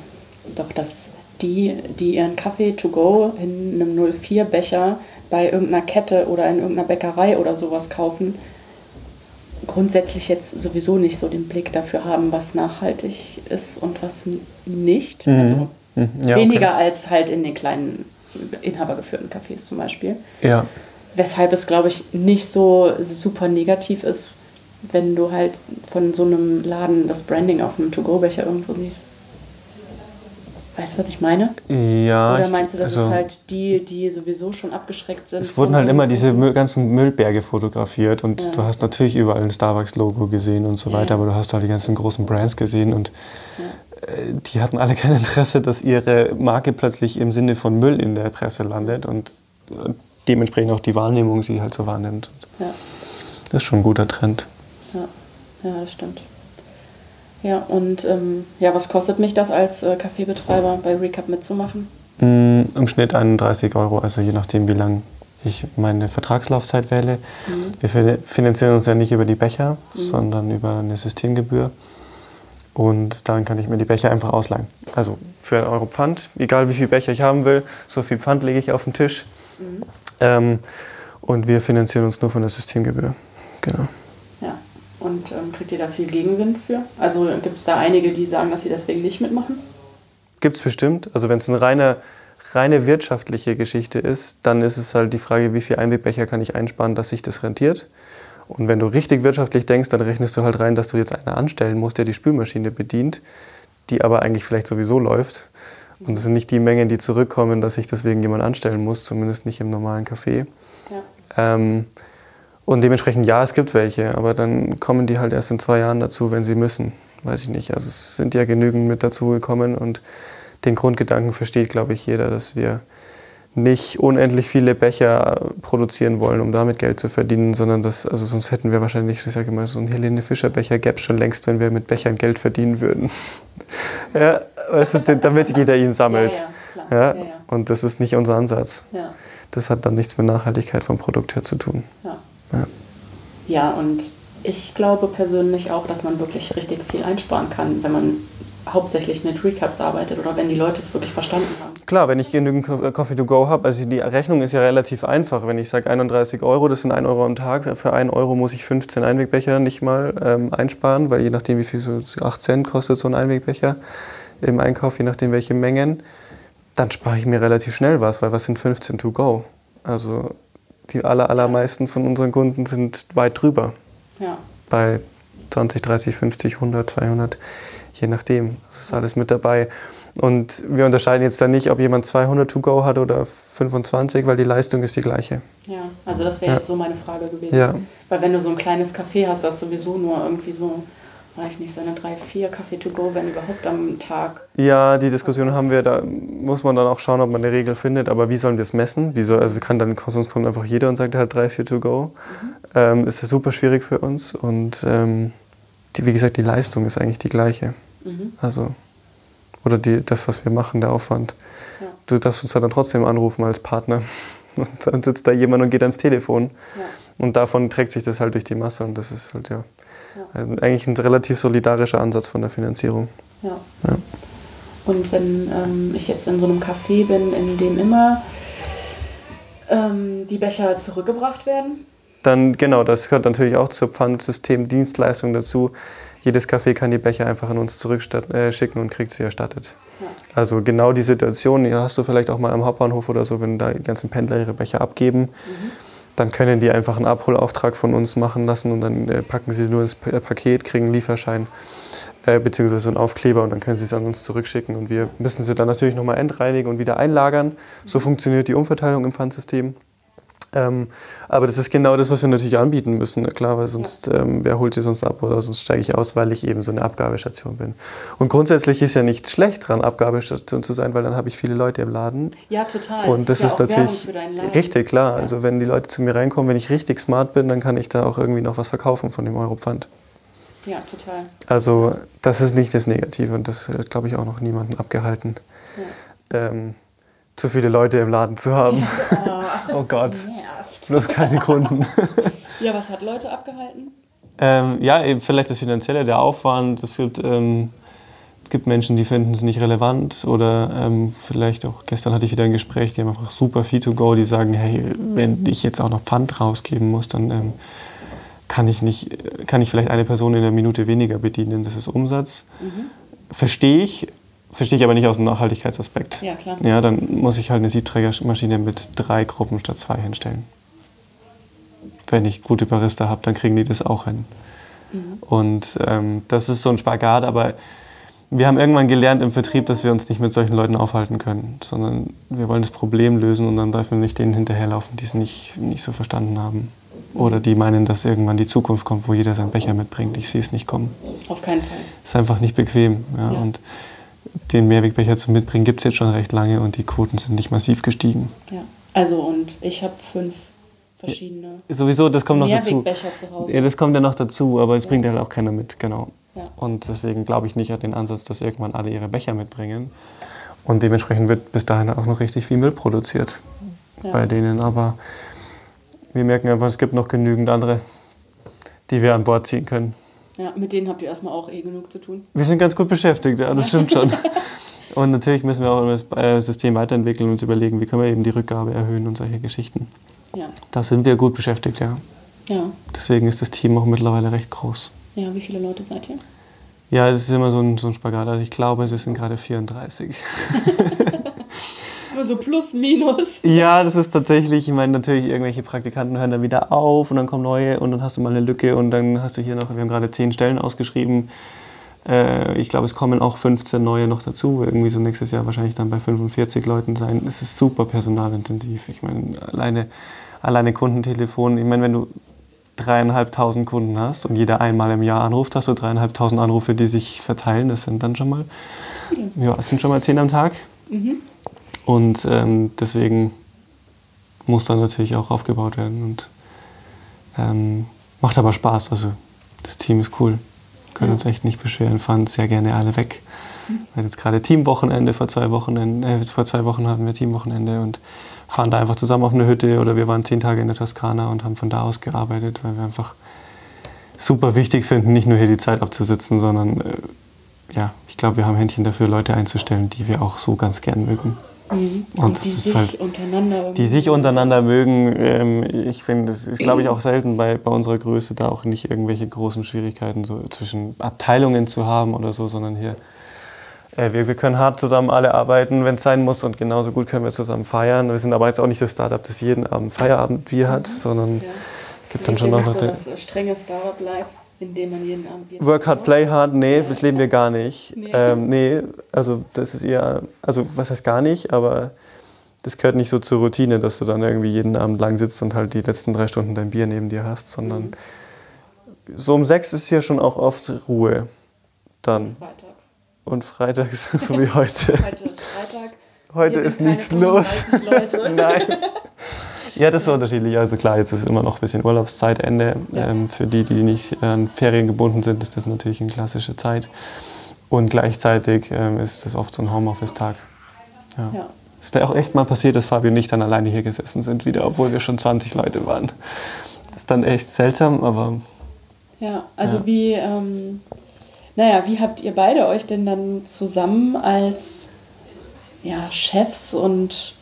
doch, dass die, die ihren Kaffee to go in einem 04-Becher bei irgendeiner Kette oder in irgendeiner Bäckerei oder sowas kaufen, grundsätzlich jetzt sowieso nicht so den Blick dafür haben, was nachhaltig ist und was nicht. Also Mhm, ja, weniger okay. als halt in den kleinen inhabergeführten Cafés zum Beispiel. Ja, Weshalb es, glaube ich, nicht so super negativ ist, wenn du halt von so einem Laden das Branding auf einem To-Go-Becher irgendwo siehst. Weißt du, was ich meine? ja. Oder meinst du, das also- ist halt die, die sowieso schon abgeschreckt sind? Es wurden halt so immer diese Müll, ganzen Müllberge fotografiert und Ja. du hast natürlich überall ein Starbucks-Logo gesehen und so Ja, weiter, aber du hast halt die ganzen großen Brands gesehen und Ja. Äh, die hatten alle kein Interesse, dass ihre Marke plötzlich im Sinne von Müll in der Presse landet und dementsprechend auch die Wahrnehmung sie halt so wahrnimmt. Ja, Das ist schon ein guter Trend. ja, ja, das stimmt. Ja, und ähm, ja, was kostet mich das als äh, Kaffeebetreiber bei Recap mitzumachen? Mm, Im Schnitt 31 Euro, also je nachdem, wie lang ich meine Vertragslaufzeit wähle. Wir fin- finanzieren uns ja nicht über die Becher, sondern über eine Systemgebühr. Und dann kann ich mir die Becher einfach ausleihen. Also für einen Euro Pfand, egal wie viel Becher ich haben will, so viel Pfand lege ich auf den Tisch. Ähm, und wir finanzieren uns nur von der Systemgebühr. Genau. Ja, und ähm, kriegt ihr da viel Gegenwind für? Also gibt es da einige, die sagen, dass sie deswegen nicht mitmachen? Gibt es bestimmt. Also wenn es eine reine, reine wirtschaftliche Geschichte ist, dann ist es halt die Frage, wie viel Einwegbecher kann ich einsparen, dass sich das rentiert. Und wenn du richtig wirtschaftlich denkst, dann rechnest du halt rein, dass du jetzt einen anstellen musst, der die Spülmaschine bedient, die aber eigentlich vielleicht sowieso läuft. Und das sind nicht die Mengen, die zurückkommen, dass ich deswegen jemand anstellen muss, zumindest nicht im normalen Café. Ja. Ähm, und dementsprechend, ja, es gibt welche, aber dann kommen die halt erst in zwei Jahren dazu, wenn sie müssen. Weiß ich nicht. Also es sind ja genügend mit dazu gekommen und den Grundgedanken versteht, glaube ich, jeder, dass wir nicht unendlich viele Becher produzieren wollen, um damit Geld zu verdienen, sondern das, also sonst hätten wir wahrscheinlich, ich sage immer, so einen Helene Fischer Becher gäbe es schon längst, wenn wir mit Bechern Geld verdienen würden. *laughs* ja, du, damit jeder ihn sammelt. Ja, ja. Ja. Und das ist nicht unser Ansatz. Ja, Das hat dann nichts mit Nachhaltigkeit vom Produkt her zu tun. Ja, und ich glaube persönlich auch, dass man wirklich richtig viel einsparen kann, wenn man hauptsächlich mit Recaps arbeitet oder wenn die Leute es wirklich verstanden haben. Klar, wenn ich genügend äh, Coffee to go habe, also die Rechnung ist ja relativ einfach. Wenn ich sage 31 Euro, das sind 1 Euro am Tag, für 1 Euro muss ich 15 Einwegbecher nicht mal ähm, einsparen, weil je nachdem, wie viel so 8 Cent kostet so ein Einwegbecher im Einkauf, je nachdem, welche Mengen, dann spare ich mir relativ schnell was, weil was sind 15 to go? Also die aller, allermeisten von unseren Kunden sind weit drüber Ja, bei 20, 30, 50, 100, 200, je nachdem. Das ist alles mit dabei. Und wir unterscheiden jetzt dann nicht, ob jemand 200 to go hat oder 25, weil die Leistung ist die gleiche. ja. Also das wäre Ja. jetzt so meine Frage gewesen. Ja. Weil wenn du so ein kleines Café hast, das sowieso nur irgendwie so, weiß ich nicht, seine drei, vier Kaffee to go, wenn überhaupt am Tag. Ja, die Diskussion haben wir, da muss man dann auch schauen, ob man eine Regel findet. Aber wie sollen wir es messen? Wie soll, also kann dann, sonst kommt einfach jeder und sagt, er hat drei, vier to go. Ähm, ist das super schwierig für uns. Und ähm, die, wie gesagt, die Leistung ist eigentlich die gleiche. Mhm. Also, oder die, das, was wir machen, der Aufwand. Ja. Du darfst uns dann trotzdem anrufen als Partner. *laughs* Und dann sitzt da jemand und geht ans Telefon. Ja. Und davon trägt sich das halt durch die Masse. Und das ist halt Ja. Also eigentlich ein relativ solidarischer Ansatz von der Finanzierung. Ja. Ja. Und wenn ähm, ich jetzt in so einem Café bin, in dem immer ähm, die Becher zurückgebracht werden, Dann, genau, das gehört natürlich auch zur Pfandsystem-Dienstleistung dazu. Jedes Café kann die Becher einfach an uns zurückschicken äh, und kriegt sie erstattet. Ja. Also genau die Situation, die hast du vielleicht auch mal am Hauptbahnhof oder so, wenn da die ganzen Pendler ihre Becher abgeben. Mhm. Dann können die einfach einen Abholauftrag von uns machen lassen und dann äh, packen sie nur ins äh, Paket, kriegen einen Lieferschein äh, beziehungsweise einen Aufkleber und dann können sie es an uns zurückschicken. Und wir müssen sie dann natürlich nochmal endreinigen und wieder einlagern. So funktioniert die Umverteilung im Pfandsystem. Ähm, aber das ist genau das, was wir natürlich anbieten müssen, klar, weil sonst, ähm, wer holt sie sonst ab oder sonst steige ich aus, weil ich eben so eine Abgabestation bin. Und grundsätzlich ist ja nichts schlecht dran, Abgabestation zu sein, weil dann habe ich viele Leute im Laden. Ja, total. Und das, das ist, ja natürlich richtig klar. Ja. Also wenn die Leute zu mir reinkommen, wenn ich richtig smart bin, dann kann ich da auch irgendwie noch was verkaufen von dem Europfand. Ja, total. Also das ist nicht das Negative und das hat, glaube ich, auch noch niemanden abgehalten. Ja. Ähm, zu viele Leute im Laden zu haben. *laughs* Oh, oh Gott. Nervt. Bloß keine *laughs* Kunden. ja, was hat Leute abgehalten? Ähm, ja, eben vielleicht das Finanzielle, der Aufwand. Es gibt, ähm, es gibt Menschen, die finden es nicht relevant oder ähm, vielleicht auch, gestern hatte ich wieder ein Gespräch, die haben einfach super Fee to go, die sagen, hey, wenn ich jetzt auch noch Pfand rausgeben muss, dann ähm, kann ich, nicht, kann ich vielleicht eine Person in einer Minute weniger bedienen, das ist Umsatz. Mhm. Verstehe ich, Verstehe ich aber nicht aus dem Nachhaltigkeitsaspekt. Ja, klar. Ja, dann muss ich halt eine Siebträgermaschine mit drei Gruppen statt zwei hinstellen. Wenn ich gute Barista habe, dann kriegen die das auch hin. Mhm. Und ähm, das ist so ein Spagat, aber wir haben irgendwann gelernt im Vertrieb, dass wir uns nicht mit solchen Leuten aufhalten können, sondern wir wollen das Problem lösen und dann dürfen wir nicht denen hinterherlaufen, die es nicht, nicht so verstanden haben. Oder die meinen, dass irgendwann die Zukunft kommt, wo jeder seinen Becher mitbringt. Ich sehe es nicht kommen. Auf keinen Fall. Ist einfach nicht bequem. Ja. ja. Und den Mehrwegbecher zu mitbringen gibt es jetzt schon recht lange und die Quoten sind nicht massiv gestiegen. Ja, also und ich habe fünf verschiedene ja, sowieso, das kommt noch dazu. Mehrwegbecher zu Hause. Ja, das kommt ja noch dazu, aber es ja. bringt halt auch keiner mit, genau. Ja. Und deswegen glaube ich nicht an den Ansatz, dass irgendwann alle ihre Becher mitbringen. Und dementsprechend wird bis dahin auch noch richtig viel Müll produziert bei denen. Aber wir merken einfach, es gibt noch genügend andere, die wir an Bord ziehen können. Ja, mit denen habt ihr erstmal auch eh genug zu tun. Wir sind ganz gut beschäftigt, ja, das stimmt schon. *laughs* und natürlich müssen wir auch das äh, System weiterentwickeln und uns überlegen, wie können wir eben die Rückgabe erhöhen und solche Geschichten. Ja. Da sind wir gut beschäftigt, ja. Ja. Deswegen ist das Team auch mittlerweile recht groß. Ja, wie viele Leute seid ihr? Ja, das ist immer so ein, so ein Spagat. Also ich glaube, es sind gerade 34. Nur *laughs* so plus, minus. Ja, das ist tatsächlich, ich meine, natürlich, irgendwelche Praktikanten hören dann wieder auf und dann kommen neue und dann hast du mal eine Lücke und dann hast du hier noch, wir haben gerade zehn Stellen ausgeschrieben. Äh, ich glaube, es kommen auch 15 neue noch dazu. Irgendwie so nächstes Jahr wahrscheinlich dann bei 45 Leuten sein. Es ist super personalintensiv. Ich meine, alleine, alleine Kundentelefon, ich meine, wenn du dreieinhalbtausend Kunden hast und jeder einmal im Jahr anruft, hast du dreieinhalbtausend Anrufe, die sich verteilen. Das sind dann schon mal, ja, es sind schon mal zehn am Tag. Mhm. Und ähm, deswegen muss da natürlich auch aufgebaut werden. Und ähm, macht aber Spaß. Also das Team ist cool. Können uns echt nicht beschweren, fahren sehr gerne alle weg. Mhm. Wir hatten jetzt gerade Teamwochenende vor zwei Wochen, äh, vor zwei Wochen hatten wir Teamwochenende und fahren da einfach zusammen auf eine Hütte oder wir waren zehn Tage in der Toskana und haben von da aus gearbeitet, weil wir einfach super wichtig finden, nicht nur hier die Zeit abzusitzen, sondern äh, ja, ich glaube, wir haben Händchen dafür, Leute einzustellen, die wir auch so ganz gern mögen. Mhm. Und, und die sich halt, untereinander die sich untereinander mögen. Ähm, ich finde, das ist, glaube ich, auch selten bei, bei unserer Größe da auch nicht irgendwelche großen Schwierigkeiten so zwischen Abteilungen zu haben oder so, sondern hier äh, wir, wir können hart zusammen alle arbeiten, wenn es sein muss und genauso gut können wir zusammen feiern. Wir sind aber jetzt auch nicht das Startup, das jeden Abend Feierabendbier hat, mhm. sondern ja. gibt dann schon noch so das strenge Startup-Life in dem man jeden Abend Work hard, play hard, nee, das leben wir gar nicht. *laughs* Nee. Ähm, nee, also das ist eher, also was heißt gar nicht, aber das gehört nicht so zur Routine, dass du dann irgendwie jeden Abend lang sitzt und halt die letzten drei Stunden dein Bier neben dir hast, sondern mhm. so um sechs ist hier schon auch oft Ruhe. Dann. Freitags. Und freitags, *laughs* so wie heute. Heute ist Freitag. Heute ist nichts los. *laughs* Nein. Ja, das ist unterschiedlich. Also klar, jetzt ist immer noch ein bisschen Urlaubszeitende. Ja. Ähm, für die, die nicht an Ferien gebunden sind, ist das natürlich eine klassische Zeit. Und gleichzeitig ähm, ist das oft so ein Homeoffice-Tag. Ja. ja. Ist da auch echt mal passiert, dass Fabio und ich dann alleine hier gesessen sind wieder, obwohl wir schon 20 Leute waren. Das ist dann echt seltsam, aber... Ja, also ja. wie... Ähm, naja, wie habt ihr beide euch denn dann zusammen als ja, Chefs und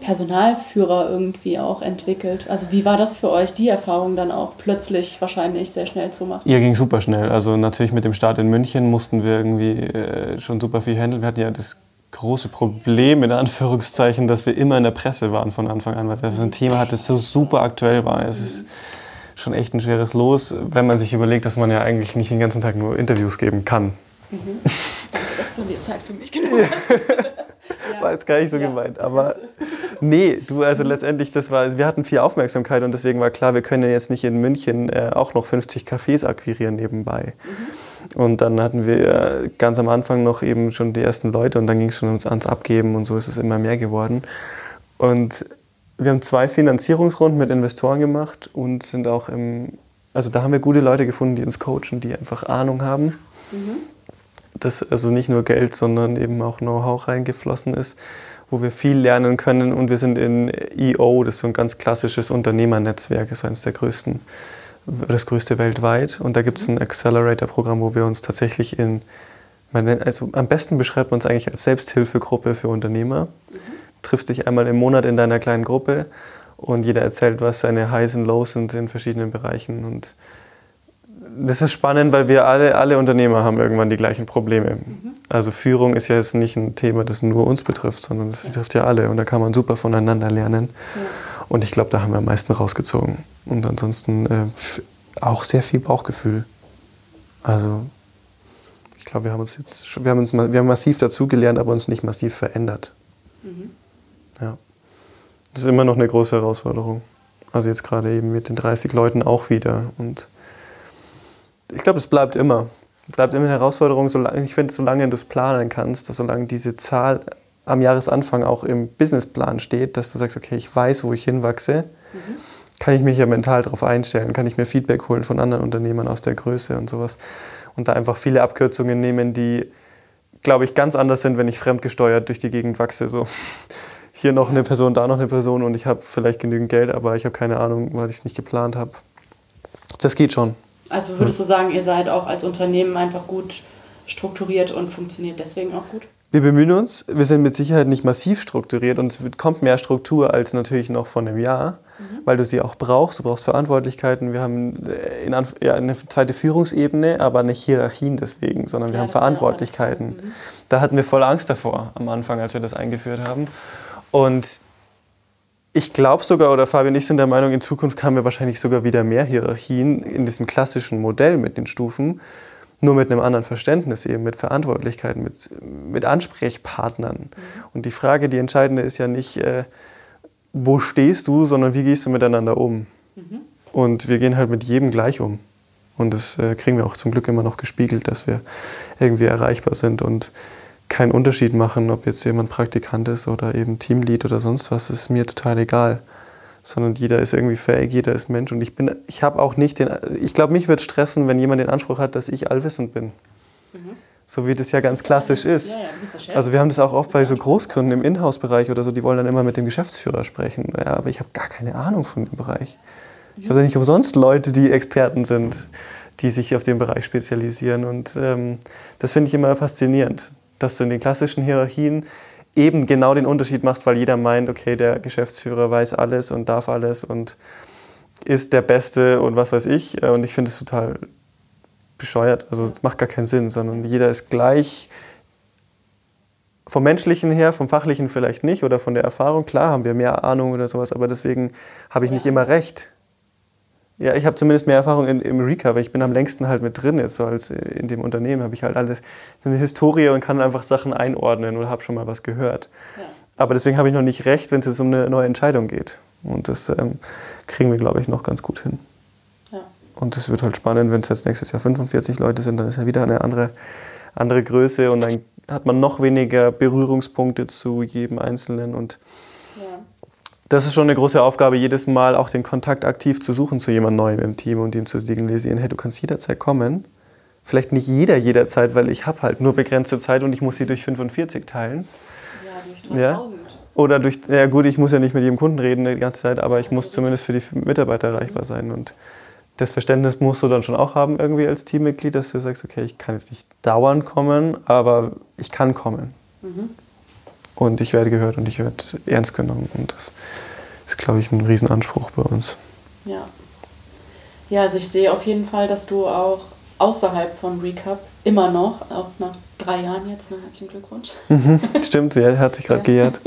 Personalführer irgendwie auch entwickelt. Also wie war das für euch, die Erfahrung dann auch plötzlich wahrscheinlich sehr schnell zu machen? Ihr ging super schnell. Also natürlich mit dem Start in München mussten wir irgendwie äh, schon super viel handeln. Wir hatten ja das große Problem, in Anführungszeichen, dass wir immer in der Presse waren von Anfang an, weil das ein Thema hat, das so super aktuell war. Es ist schon echt ein schweres Los, wenn man sich überlegt, dass man ja eigentlich nicht den ganzen Tag nur Interviews geben kann. Mhm. *laughs* Das ist so die Zeit für mich genau. *laughs* ja. War jetzt gar nicht so ja. gemeint, aber nee, du, also letztendlich, das war, also wir hatten viel Aufmerksamkeit und deswegen war klar, wir können jetzt nicht in München äh, auch noch 50 Cafés akquirieren nebenbei. Mhm. Und dann hatten wir ganz am Anfang noch eben schon die ersten Leute und dann ging es schon ans Abgeben und so ist es immer mehr geworden. Und wir haben zwei Finanzierungsrunden mit Investoren gemacht und sind auch im, also da haben wir gute Leute gefunden, die uns coachen, die einfach Ahnung haben. Mhm. Dass also nicht nur Geld, sondern eben auch Know-how reingeflossen ist, wo wir viel lernen können. Und wir sind in EO, das ist so ein ganz klassisches Unternehmernetzwerk, ist eines der größten das größte weltweit. Und da gibt es ein Accelerator-Programm, wo wir uns tatsächlich in, also am besten beschreibt man es eigentlich als Selbsthilfegruppe für Unternehmer. Mhm. Triffst dich einmal im Monat in deiner kleinen Gruppe und jeder erzählt, was seine Highs und Lows sind in verschiedenen Bereichen. Und das ist spannend, weil wir alle, alle Unternehmer haben irgendwann die gleichen Probleme. Mhm. Also Führung ist ja jetzt nicht ein Thema, das nur uns betrifft, sondern das betrifft ja alle und da kann man super voneinander lernen. Ja. Und ich glaube, da haben wir am meisten rausgezogen. Und ansonsten äh, auch sehr viel Bauchgefühl. Also ich glaube, wir haben uns jetzt wir haben uns wir haben massiv dazugelernt, aber uns nicht massiv verändert. Mhm. Ja. Das ist immer noch eine große Herausforderung. Also jetzt gerade eben mit den 30 Leuten auch wieder. Und ich glaube, es bleibt immer. Bleibt immer eine Herausforderung, solange, ich finde, solange du es planen kannst, solange diese Zahl am Jahresanfang auch im Businessplan steht, dass du sagst, okay, ich weiß, wo ich hinwachse, mhm. kann ich mich ja mental darauf einstellen, kann ich mir Feedback holen von anderen Unternehmern aus der Größe und sowas. Und da einfach viele Abkürzungen nehmen, die, glaube ich, ganz anders sind, wenn ich fremdgesteuert durch die Gegend wachse. So. *laughs* Hier noch eine Person, da noch eine Person und ich habe vielleicht genügend Geld, aber ich habe keine Ahnung, weil ich es nicht geplant habe. Das geht schon. Also würdest du sagen, ihr seid auch als Unternehmen einfach gut strukturiert und funktioniert deswegen auch gut? Wir bemühen uns. Wir sind mit Sicherheit nicht massiv strukturiert und es kommt mehr Struktur als natürlich noch von einem Jahr, mhm. weil du sie auch brauchst. Du brauchst Verantwortlichkeiten. Wir haben äh, in ja, eine zweite Führungsebene, aber nicht Hierarchien deswegen, sondern wir ja, haben Verantwortlichkeiten. Mhm. Da hatten wir voll Angst davor am Anfang, als wir das eingeführt haben. Und ich glaube sogar, oder Fabian und ich sind der Meinung, in Zukunft haben wir wahrscheinlich sogar wieder mehr Hierarchien in diesem klassischen Modell mit den Stufen nur mit einem anderen Verständnis eben, mit Verantwortlichkeiten, mit, mit Ansprechpartnern. Mhm. Und die Frage, die entscheidende ist ja nicht, äh, wo stehst du, sondern wie gehst du miteinander um. Mhm. Und wir gehen halt mit jedem gleich um. Und das äh, kriegen wir auch zum Glück immer noch gespiegelt, dass wir irgendwie erreichbar sind und keinen Unterschied machen, ob jetzt jemand Praktikant ist oder eben Teamlead oder sonst was, ist mir total egal sondern jeder ist irgendwie fähig, jeder ist Mensch. Und ich bin, ich habe auch nicht den, ich glaube, mich wird stressen, wenn jemand den Anspruch hat, dass ich allwissend bin. Mhm. So wie das ja ganz klassisch ist. Also wir haben das auch oft bei so Großgründen im Inhouse-Bereich oder so, die wollen dann immer mit dem Geschäftsführer sprechen. Ja, aber ich habe gar keine Ahnung von dem Bereich. Ich habe ja nicht umsonst Leute, die Experten sind, die sich auf den Bereich spezialisieren. Und ähm, das finde ich immer faszinierend, dass du in den klassischen Hierarchien eben genau den Unterschied machst, weil jeder meint, okay, der Geschäftsführer weiß alles und darf alles und ist der Beste und was weiß ich. Und ich finde es total bescheuert. Also es macht gar keinen Sinn, sondern jeder ist gleich vom menschlichen her, vom fachlichen vielleicht nicht oder von der Erfahrung. Klar haben wir mehr Ahnung oder sowas, aber deswegen habe ich nicht immer recht. Ja, ich habe zumindest mehr Erfahrung in, im Recover. Ich bin am längsten halt mit drin jetzt, so als in dem Unternehmen habe ich halt alles eine Historie und kann einfach Sachen einordnen oder habe schon mal was gehört. Ja. Aber deswegen habe ich noch nicht recht, wenn es jetzt um eine neue Entscheidung geht. Und das ähm, kriegen wir, glaube ich, noch ganz gut hin. Ja. Und es wird halt spannend, wenn es jetzt nächstes Jahr 45 Leute sind, dann ist ja wieder eine andere, andere Größe und dann hat man noch weniger Berührungspunkte zu jedem Einzelnen und das ist schon eine große Aufgabe, jedes Mal auch den Kontakt aktiv zu suchen zu jemand Neuem im Team und ihm zu signalisieren, hey, du kannst jederzeit kommen. Vielleicht nicht jeder jederzeit, weil ich habe halt nur begrenzte Zeit und ich muss sie durch 45 teilen. Ja, durch 3000. Ja? Oder durch, ja gut, ich muss ja nicht mit jedem Kunden reden die ganze Zeit, aber ich muss zumindest für die Mitarbeiter erreichbar sein. Und das Verständnis musst du dann schon auch haben irgendwie als Teammitglied, dass du sagst, okay, ich kann jetzt nicht dauernd kommen, aber ich kann kommen. Mhm. Und ich werde gehört und ich werde ernst genommen. Und das ist, glaube ich, ein Riesenanspruch bei uns. Ja. Ja, also ich sehe auf jeden Fall, dass du auch außerhalb von Recap immer noch, auch nach drei Jahren jetzt, ne, herzlichen Glückwunsch. Mhm, stimmt, ja, hat sich gerade gejährt.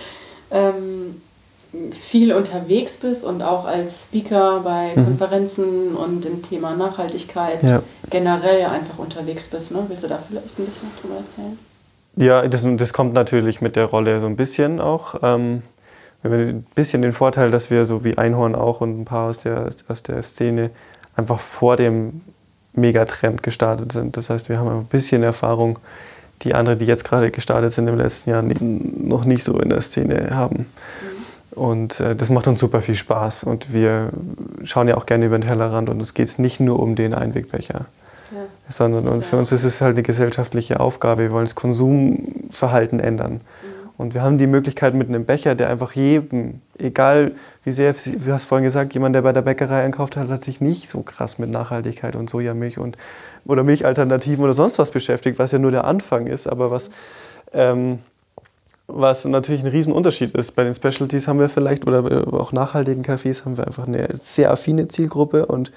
*laughs* ähm, viel unterwegs bist und auch als Speaker bei mhm. Konferenzen und im Thema Nachhaltigkeit ja. generell einfach unterwegs bist. Ne? Willst du da vielleicht ein bisschen was drüber erzählen? Ja, das, das kommt natürlich mit der Rolle so ein bisschen auch. Ähm, wir haben ein bisschen den Vorteil, dass wir so wie Einhorn auch und ein paar aus der, aus der Szene einfach vor dem Megatrend gestartet sind. Das heißt, wir haben ein bisschen Erfahrung, die andere, die jetzt gerade gestartet sind im letzten Jahr, noch nicht so in der Szene haben. Mhm. Und äh, das macht uns super viel Spaß. Und wir schauen ja auch gerne über den Tellerrand und es geht nicht nur um den Einwegbecher. Sondern und für uns ist es halt eine gesellschaftliche Aufgabe. Wir wollen das Konsumverhalten ändern. Mhm. Und wir haben die Möglichkeit mit einem Becher, der einfach jedem, egal wie sehr, du hast vorhin gesagt, jemand, der bei der Bäckerei einkauft hat, hat sich nicht so krass mit Nachhaltigkeit und Sojamilch und oder Milchalternativen oder sonst was beschäftigt, was ja nur der Anfang ist, aber was, ähm, was natürlich ein Riesenunterschied ist. Bei den Specialties haben wir vielleicht, oder auch nachhaltigen Cafés haben wir einfach eine sehr affine Zielgruppe und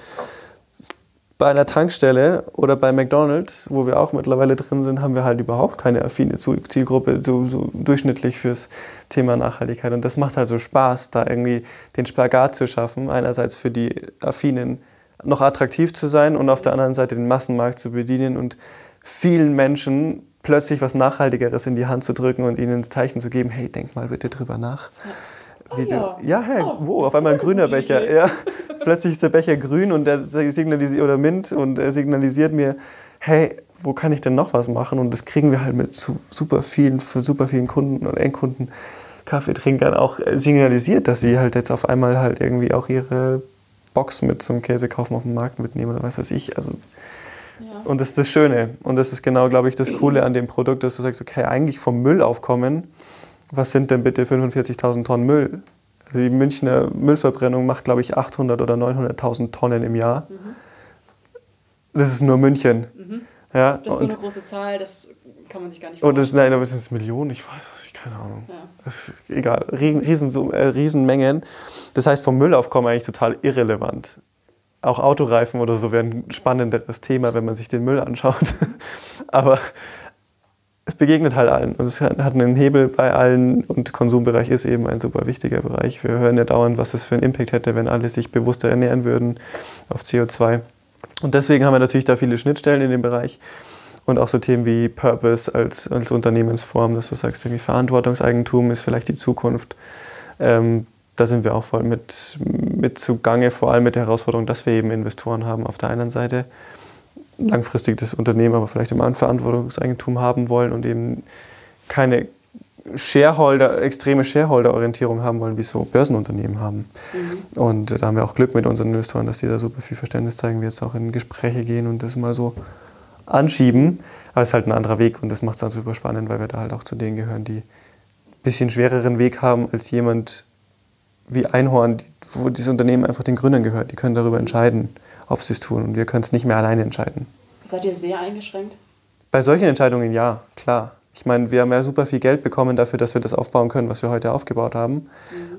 bei einer Tankstelle oder bei McDonald's, wo wir auch mittlerweile drin sind, haben wir halt überhaupt keine affine Zielgruppe, so, so, durchschnittlich fürs Thema Nachhaltigkeit. Und das macht halt so Spaß, da irgendwie den Spagat zu schaffen. Einerseits für die Affinen noch attraktiv zu sein und auf der anderen Seite den Massenmarkt zu bedienen und vielen Menschen plötzlich was Nachhaltigeres in die Hand zu drücken und ihnen ins Zeichen zu geben, hey, denk mal bitte drüber nach. Ja wie ja. Du, ja, hey, oh, wo? Auf einmal ein *laughs* grüner Becher. Ja. *laughs* Plötzlich ist der Becher grün und der signalisiert, oder mint und er signalisiert mir, hey, wo kann ich denn noch was machen? Und das kriegen wir halt mit super vielen, für super vielen Kunden und Endkunden, Kaffeetrinkern auch signalisiert, dass sie halt jetzt auf einmal halt irgendwie auch ihre Box mit zum Käse kaufen auf dem Markt mitnehmen oder was weiß ich. Also, ja. Und das ist das Schöne. Und das ist genau, glaube ich, das Coole an dem Produkt, dass du sagst, okay, eigentlich vom Müllaufkommen was sind denn bitte 45.000 Tonnen Müll? Also die Münchner Müllverbrennung macht, glaube ich, 800 oder 900.000 Tonnen im Jahr. Mhm. Das ist nur München. Mhm. Ja, das ist so eine große Zahl, das kann man sich gar nicht vorstellen. Und das, nein, aber es sind Millionen, ich weiß es, ich keine Ahnung. Ja. Das ist egal, Riesen, äh, Riesenmengen. Das heißt, vom Müllaufkommen eigentlich total irrelevant. Auch Autoreifen oder so wären ein spannenderes Thema, wenn man sich den Müll anschaut. *laughs* aber begegnet halt allen und es hat einen Hebel bei allen und Konsumbereich ist eben ein super wichtiger Bereich. Wir hören ja dauernd, was es für einen Impact hätte, wenn alle sich bewusster ernähren würden auf CO2. Und deswegen haben wir natürlich da viele Schnittstellen in dem Bereich und auch so Themen wie Purpose als, als Unternehmensform, dass du sagst, irgendwie Verantwortungseigentum ist vielleicht die Zukunft. Ähm, da sind wir auch voll mit, mit zugange, vor allem mit der Herausforderung, dass wir eben Investoren haben auf der einen Seite langfristig das Unternehmen aber vielleicht im Verantwortungseigentum haben wollen und eben keine Shareholder, extreme Shareholder-Orientierung haben wollen, wie so Börsenunternehmen haben. Mhm. Und da haben wir auch Glück mit unseren Investoren, dass die da super viel Verständnis zeigen, wir jetzt auch in Gespräche gehen und das mal so anschieben. Aber es ist halt ein anderer Weg und das macht es dann super spannend, weil wir da halt auch zu denen gehören, die ein bisschen schwereren Weg haben als jemand wie Einhorn, wo dieses Unternehmen einfach den Gründern gehört. Die können darüber entscheiden ob sie es tun. Und wir können es nicht mehr alleine entscheiden. Seid ihr sehr eingeschränkt? Bei solchen Entscheidungen ja, klar. Ich meine, wir haben ja super viel Geld bekommen dafür, dass wir das aufbauen können, was wir heute aufgebaut haben. Mhm.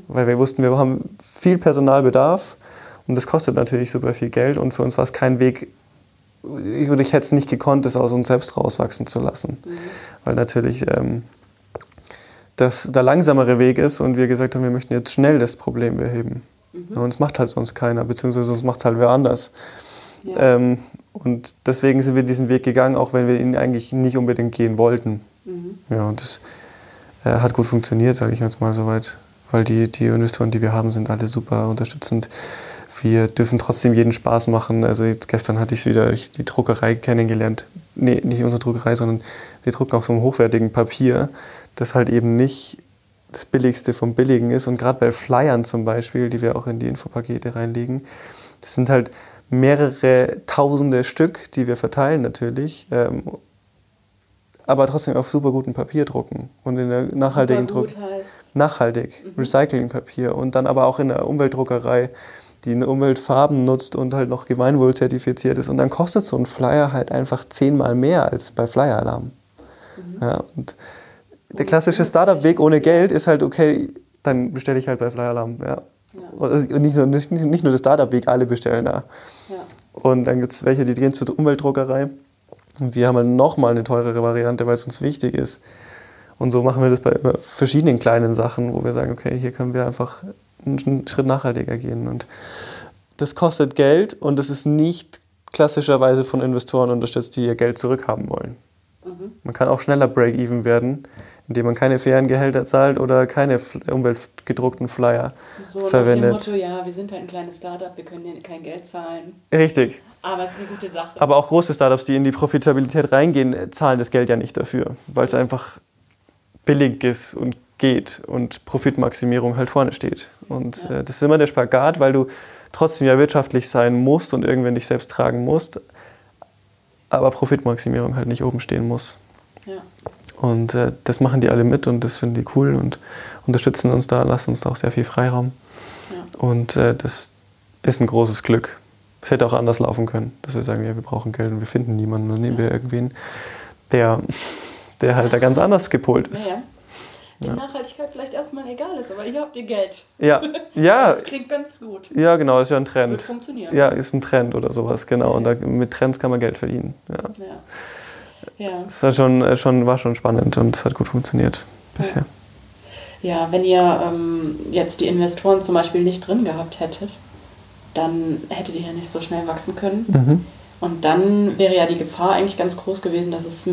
Weil wir wussten, wir haben viel Personalbedarf und das kostet natürlich super viel Geld. Und für uns war es kein Weg, ich, ich hätte es nicht gekonnt, das aus uns selbst rauswachsen zu lassen. Mhm. Weil natürlich ähm, das der langsamere Weg ist und wir gesagt haben, wir möchten jetzt schnell das Problem beheben. Mhm. Und es macht halt sonst keiner, beziehungsweise es macht halt wer anders. Ja. Ähm, und deswegen sind wir diesen Weg gegangen, auch wenn wir ihn eigentlich nicht unbedingt gehen wollten. Mhm. Ja, und das äh, hat gut funktioniert, sage ich jetzt mal soweit. Weil die, die Investoren, die wir haben, sind alle super unterstützend. Wir dürfen trotzdem jeden Spaß machen. Also jetzt gestern hatte ich wieder die Druckerei kennengelernt. Nee, nicht unsere Druckerei, sondern wir drucken auf so einem hochwertigen Papier, das halt eben nicht das Billigste vom Billigen ist. Und gerade bei Flyern zum Beispiel, die wir auch in die Infopakete reinlegen, das sind halt mehrere tausende Stück, die wir verteilen natürlich, ähm, aber trotzdem auf super gutem Papier drucken und in der nachhaltigen Druck. Heißt. Nachhaltig, mhm. Recyclingpapier und dann aber auch in der Umweltdruckerei, die eine Umweltfarben nutzt und halt noch Gemeinwohl zertifiziert ist. Und dann kostet so ein Flyer halt einfach zehnmal mehr als bei Flyer Alarm. Mhm. Ja, und der klassische Startup-Weg ohne Geld ist halt, okay, dann bestelle ich halt bei Fly Alarm. Ja. Ja. Also nicht, nur, nicht, nicht nur das Startup-Weg, alle bestellen da. Ja. Und dann gibt es welche, die gehen zur Umweltdruckerei. Und wir haben halt nochmal eine teurere Variante, weil es uns wichtig ist. Und so machen wir das bei verschiedenen kleinen Sachen, wo wir sagen, okay, hier können wir einfach einen Schritt nachhaltiger gehen. Und das kostet Geld und das ist nicht klassischerweise von Investoren unterstützt, die ihr Geld zurückhaben wollen. Mhm. Man kann auch schneller Break-Even werden, indem man keine fairen Gehälter zahlt oder keine umweltgedruckten Flyer so, verwendet. Nach dem Motto, ja, wir sind halt ein kleines Startup, wir können kein Geld zahlen. Richtig. Aber es ist eine gute Sache. Aber auch große Startups, die in die Profitabilität reingehen, zahlen das Geld ja nicht dafür, weil es einfach billig ist und geht und Profitmaximierung halt vorne steht. Und ja. äh, das ist immer der Spagat, weil du trotzdem ja wirtschaftlich sein musst und irgendwann dich selbst tragen musst, aber Profitmaximierung halt nicht oben stehen muss. Ja. Und äh, das machen die alle mit und das finden die cool und unterstützen uns da, lassen uns da auch sehr viel Freiraum. Ja. Und äh, das ist ein großes Glück. Es hätte auch anders laufen können, dass wir sagen, ja, wir brauchen Geld und wir finden niemanden. Dann nehmen wir irgendwen, der, der halt da ganz anders gepolt ist. Ja, die ja. Nachhaltigkeit vielleicht erstmal egal ist, aber hier habt ihr Geld. Ja, *laughs* ja. Das klingt ganz gut. Ja, genau, ist ja ein Trend. Wird funktionieren. Ja, ist ein Trend oder sowas, genau. Und da, mit Trends kann man Geld verdienen. Ja. ja. Ja. Das war schon, äh, schon, war schon spannend und es hat gut funktioniert bisher. Ja, wenn ihr ähm, jetzt die Investoren zum Beispiel nicht drin gehabt hättet, dann hättet ihr ja nicht so schnell wachsen können. Mhm. Und dann wäre ja die Gefahr eigentlich ganz groß gewesen, dass es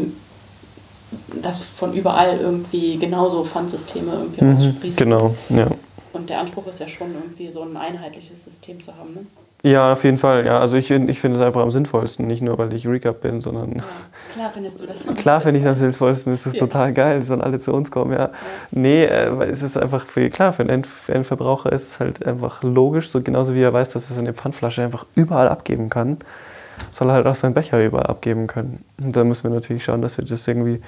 dass von überall irgendwie genauso Fundsysteme irgendwie mhm. Genau, ja. Und der Anspruch ist ja schon irgendwie so ein einheitliches System zu haben, ne? Ja, auf jeden Fall. Ja, also ich, ich finde es einfach am sinnvollsten, nicht nur weil ich Recap bin, sondern. Ja, klar findest du das. Klar finde ich am sinnvollsten. Es ist ja. total geil, sollen alle zu uns kommen. Ja. ja. Nee, äh, weil es ist einfach für, klar, für einen, für einen Verbraucher ist es halt einfach logisch, so genauso wie er weiß, dass er seine Pfandflasche einfach überall abgeben kann, soll er halt auch seinen Becher überall abgeben können. Und da müssen wir natürlich schauen, dass wir das irgendwie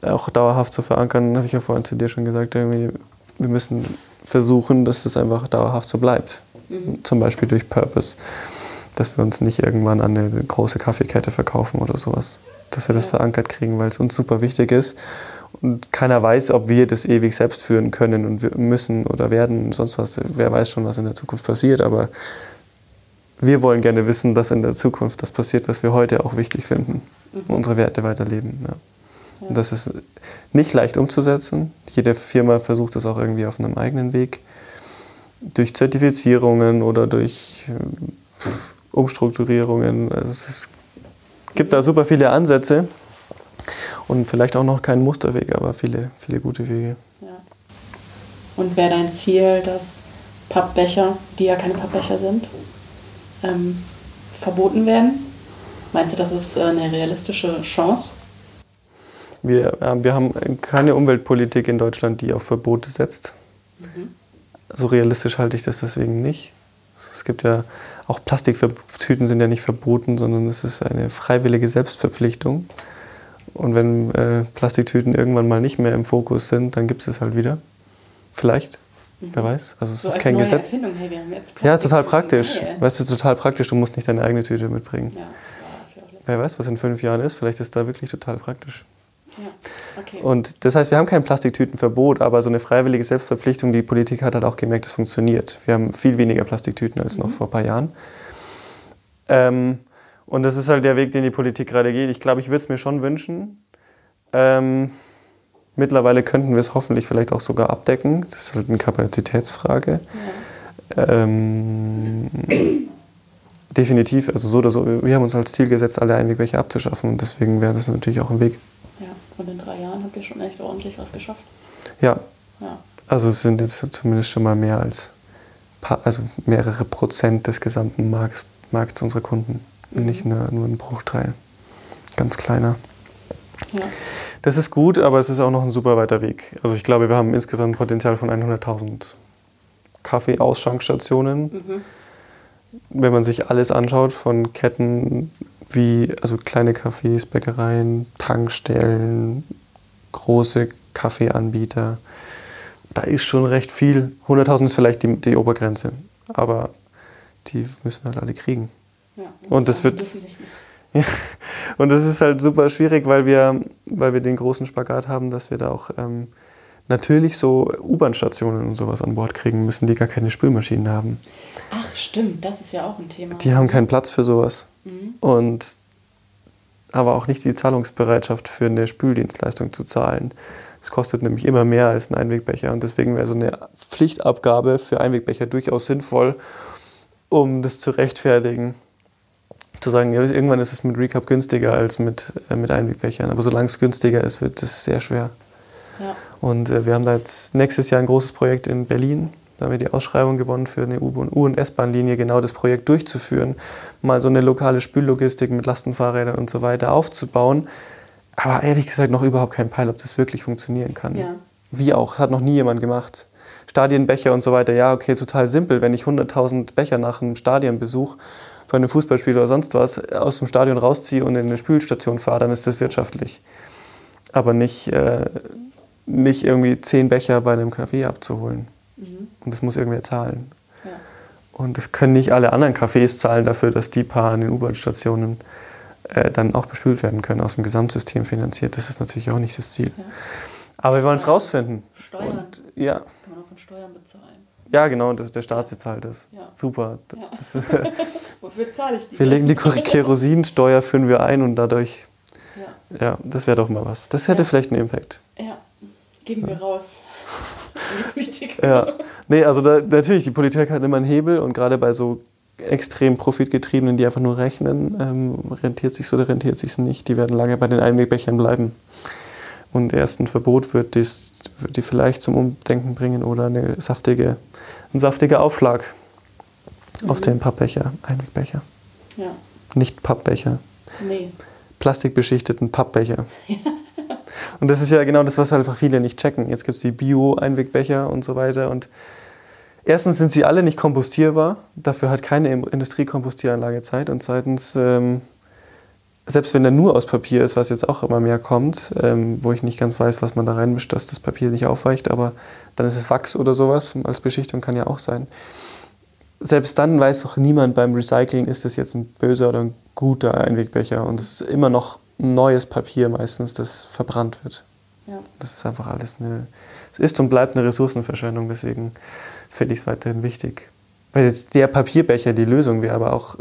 auch dauerhaft zu verankern, habe ich ja vorhin zu dir schon gesagt, wir müssen versuchen, dass das einfach dauerhaft so bleibt. Mhm. Zum Beispiel durch Purpose. Dass wir uns nicht irgendwann an eine große Kaffeekette verkaufen oder sowas. Dass wir das verankert kriegen, weil es uns super wichtig ist. Und keiner weiß, ob wir das ewig selbst führen können und wir müssen oder werden, sonst was. Wer weiß schon, was in der Zukunft passiert, aber wir wollen gerne wissen, dass in der Zukunft das passiert, was wir heute auch wichtig finden. Mhm. Unsere Werte weiterleben. Ja. Und das ist nicht leicht umzusetzen. Jede Firma versucht das auch irgendwie auf einem eigenen Weg. Durch Zertifizierungen oder durch äh, Umstrukturierungen. Also es gibt da super viele Ansätze und vielleicht auch noch keinen Musterweg, aber viele, viele gute Wege. Ja. Und wäre dein Ziel, dass Pappbecher, die ja keine Pappbecher sind, ähm, verboten werden? Meinst du, das ist äh, eine realistische Chance? Wir, äh, wir haben keine Umweltpolitik in Deutschland, die auf Verbote setzt. Mhm. So realistisch halte ich das deswegen nicht. Es gibt ja auch Plastiktüten sind ja nicht verboten, sondern es ist eine freiwillige Selbstverpflichtung. Und wenn äh, Plastiktüten irgendwann mal nicht mehr im Fokus sind, dann gibt es es halt wieder. Vielleicht. Mhm. Wer weiß. Also es so ist kein Gesetz. Hey, ja, total praktisch. Hey. Weißt du, total praktisch. Du musst nicht deine eigene Tüte mitbringen. Ja. Ja, Wer weiß, was in fünf Jahren ist. Vielleicht ist da wirklich total praktisch. Okay. Und das heißt, wir haben kein Plastiktütenverbot, aber so eine freiwillige Selbstverpflichtung, die Politik hat halt auch gemerkt, es funktioniert. Wir haben viel weniger Plastiktüten als mhm. noch vor ein paar Jahren. Ähm, und das ist halt der Weg, den die Politik gerade geht. Ich glaube, ich würde es mir schon wünschen. Ähm, mittlerweile könnten wir es hoffentlich vielleicht auch sogar abdecken. Das ist halt eine Kapazitätsfrage. Ja. Ähm, definitiv, also so oder so. Wir haben uns als Ziel gesetzt, alle Einwegbecher abzuschaffen. Und deswegen wäre das natürlich auch ein Weg. Und in drei Jahren habt ihr schon echt ordentlich was geschafft. Ja. ja. Also es sind jetzt zumindest schon mal mehr als paar, also mehrere Prozent des gesamten Markts, Markts unserer Kunden. Mhm. Nicht nur, nur ein Bruchteil. Ganz kleiner. Ja. Das ist gut, aber es ist auch noch ein super weiter Weg. Also ich glaube, wir haben insgesamt ein Potenzial von 100.000 Kaffee-Ausschankstationen. Mhm. Wenn man sich alles anschaut, von Ketten wie also kleine Cafés, Bäckereien, Tankstellen, große Kaffeeanbieter. Da ist schon recht viel. 100.000 ist vielleicht die, die, Obergrenze, aber die müssen wir halt alle kriegen. Ja, und das wird *laughs* Ja. Und das ist halt super schwierig, weil wir, weil wir den großen Spagat haben, dass wir da auch ähm, natürlich so U-Bahn-Stationen und sowas an Bord kriegen müssen, die gar keine Spülmaschinen haben. Ach, stimmt, das ist ja auch ein Thema. Die haben keinen Platz für sowas. Mhm. Und aber auch nicht die Zahlungsbereitschaft für eine Spüldienstleistung zu zahlen. Es kostet nämlich immer mehr als ein Einwegbecher und deswegen wäre so eine Pflichtabgabe für Einwegbecher durchaus sinnvoll, um das zu rechtfertigen. Zu sagen, ja, irgendwann ist es mit Recap günstiger als mit, äh, mit Einwegbechern. Aber solange es günstiger ist, wird es sehr schwer. Ja. Und äh, wir haben da jetzt nächstes Jahr ein großes Projekt in Berlin. Da haben wir die Ausschreibung gewonnen für eine U- und S-Bahn-Linie, genau das Projekt durchzuführen. Mal so eine lokale Spüllogistik mit Lastenfahrrädern und so weiter aufzubauen. Aber ehrlich gesagt noch überhaupt kein Peil, ob das wirklich funktionieren kann. Ja. Wie auch, hat noch nie jemand gemacht. Stadienbecher und so weiter, ja, okay, total simpel. Wenn ich 100.000 Becher nach einem Stadionbesuch bei einem Fußballspiel oder sonst was aus dem Stadion rausziehe und in eine Spülstation fahre, dann ist das wirtschaftlich. Aber nicht, äh, nicht irgendwie zehn Becher bei einem Café abzuholen. Mhm. Und das muss irgendwer zahlen. Ja. Und das können nicht alle anderen Cafés zahlen dafür, dass die paar an den U-Bahn-Stationen äh, dann auch bespült werden können, aus dem Gesamtsystem finanziert. Das ist natürlich auch nicht das Ziel. Ja. Aber wir wollen es rausfinden. Steuern. Und, ja. Kann man auch von Steuern bezahlen. Ja, genau, der Staat bezahlt das. Ja. Super. Das *laughs* Wofür zahle ich die? Wir legen die Kerosinsteuer, führen wir ein und dadurch. Ja, ja das wäre doch mal was. Das hätte vielleicht einen Impact. Ja, geben wir raus. *laughs* die Politik. Ja, nee, also da, natürlich, die Politik hat immer einen Hebel und gerade bei so extrem profitgetriebenen, die einfach nur rechnen, ähm, rentiert sich oder rentiert sich nicht. Die werden lange bei den Einwegbechern bleiben. Und erst ein Verbot wird, dies, wird die vielleicht zum Umdenken bringen oder eine saftige, ein saftiger Aufschlag mhm. auf den Pappbecher, Einwegbecher. Ja. Nicht Pappbecher. Nee. Plastikbeschichteten Pappbecher. *laughs* und das ist ja genau das, was einfach viele nicht checken. Jetzt gibt es die Bio-Einwegbecher und so weiter. Und erstens sind sie alle nicht kompostierbar. Dafür hat keine Industriekompostieranlage Zeit. Und zweitens, ähm, selbst wenn der nur aus Papier ist, was jetzt auch immer mehr kommt, ähm, wo ich nicht ganz weiß, was man da reinmischt, dass das Papier nicht aufweicht, aber dann ist es Wachs oder sowas. Als Beschichtung kann ja auch sein. Selbst dann weiß doch niemand beim Recyceln, ist das jetzt ein böser oder ein guter Einwegbecher. Und es ist immer noch neues Papier meistens, das verbrannt wird. Ja. Das ist einfach alles eine, es ist und bleibt eine Ressourcenverschwendung, deswegen finde ich es weiterhin wichtig. Weil jetzt der Papierbecher die Lösung wäre, aber auch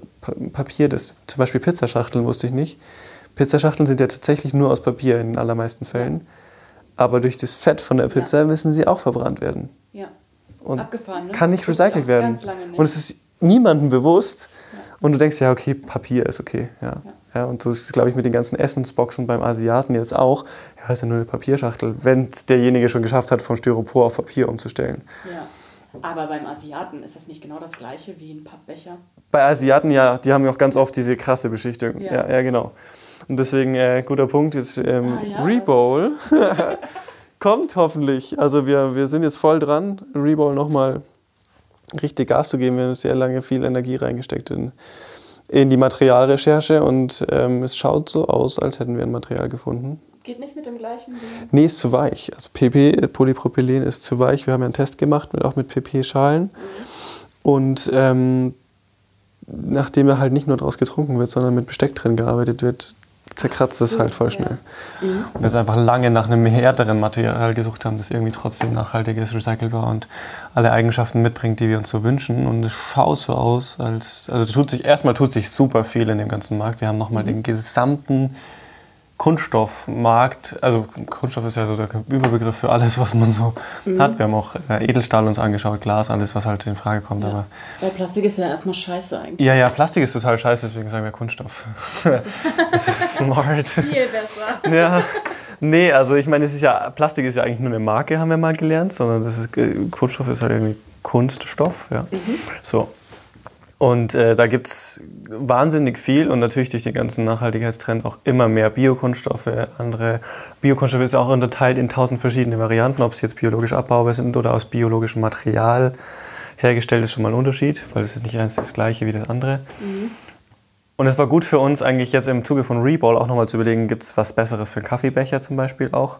Papier, das zum Beispiel Pizzaschachteln wusste ich nicht. Pizzaschachteln sind ja tatsächlich nur aus Papier in den allermeisten Fällen. Aber durch das Fett von der Pizza ja. müssen sie auch verbrannt werden. Ja. Und Abgefahren, ne? kann nicht recycelt werden. Nicht. Und es ist niemandem bewusst. Ja. Und du denkst, ja, okay, Papier ist okay. Ja. ja. Ja und so ist es, glaube ich, mit den ganzen Essensboxen beim Asiaten jetzt auch. Ja, ist ja nur eine Papierschachtel, wenn es derjenige schon geschafft hat, von Styropor auf Papier umzustellen. Ja. Aber beim Asiaten ist das nicht genau das gleiche wie ein Pappbecher? Bei Asiaten ja, die haben ja auch ganz oft diese krasse Beschichtung. Ja, ja, ja genau. Und deswegen, äh, guter Punkt, jetzt ähm, ah, ja, Rebowl *laughs* *laughs* kommt hoffentlich. Also wir, wir sind jetzt voll dran, Rebowl nochmal richtig Gas zu geben. Wir haben sehr lange viel Energie reingesteckt in, in die Materialrecherche und ähm, es schaut so aus, als hätten wir ein Material gefunden. Geht nicht mit dem gleichen? Nee, ist zu weich. Also PP, Polypropylen ist zu weich. Wir haben ja einen Test gemacht, mit, auch mit PP-Schalen. Mhm. Und ähm, nachdem er halt nicht nur daraus getrunken wird, sondern mit Besteck drin gearbeitet wird, zerkratzt es halt voll schnell. Ja. Mhm. Und wir jetzt einfach lange nach einem härteren Material gesucht haben, das irgendwie trotzdem nachhaltig ist, recycelbar und alle Eigenschaften mitbringt, die wir uns so wünschen. Und es schaut so aus, als also tut sich erstmal tut sich super viel in dem ganzen Markt. Wir haben nochmal mhm. den gesamten Kunststoffmarkt, also Kunststoff ist ja so der Überbegriff für alles, was man so mhm. hat. Wir haben auch äh, Edelstahl uns angeschaut, Glas, alles, was halt in Frage kommt. Ja. Aber Weil Plastik ist ja erstmal scheiße eigentlich. Ja, ja, Plastik ist total scheiße, deswegen sagen wir Kunststoff. *laughs* ist smart. Viel besser. ja. Nee, also ich meine, es ist ja, Plastik ist ja eigentlich nur eine Marke, haben wir mal gelernt, sondern das ist, äh, Kunststoff ist halt irgendwie Kunststoff. Ja. Mhm. So. Und äh, da gibt es wahnsinnig viel und natürlich durch den ganzen Nachhaltigkeitstrend auch immer mehr Biokunststoffe. Andere Biokunststoffe ist auch unterteilt in tausend verschiedene Varianten, ob es jetzt biologisch abbaubar sind oder aus biologischem Material hergestellt, ist schon mal ein Unterschied, weil es ist nicht eins das gleiche wie das andere. Mhm. Und es war gut für uns eigentlich jetzt im Zuge von Reball auch nochmal zu überlegen, gibt es was Besseres für einen Kaffeebecher zum Beispiel auch.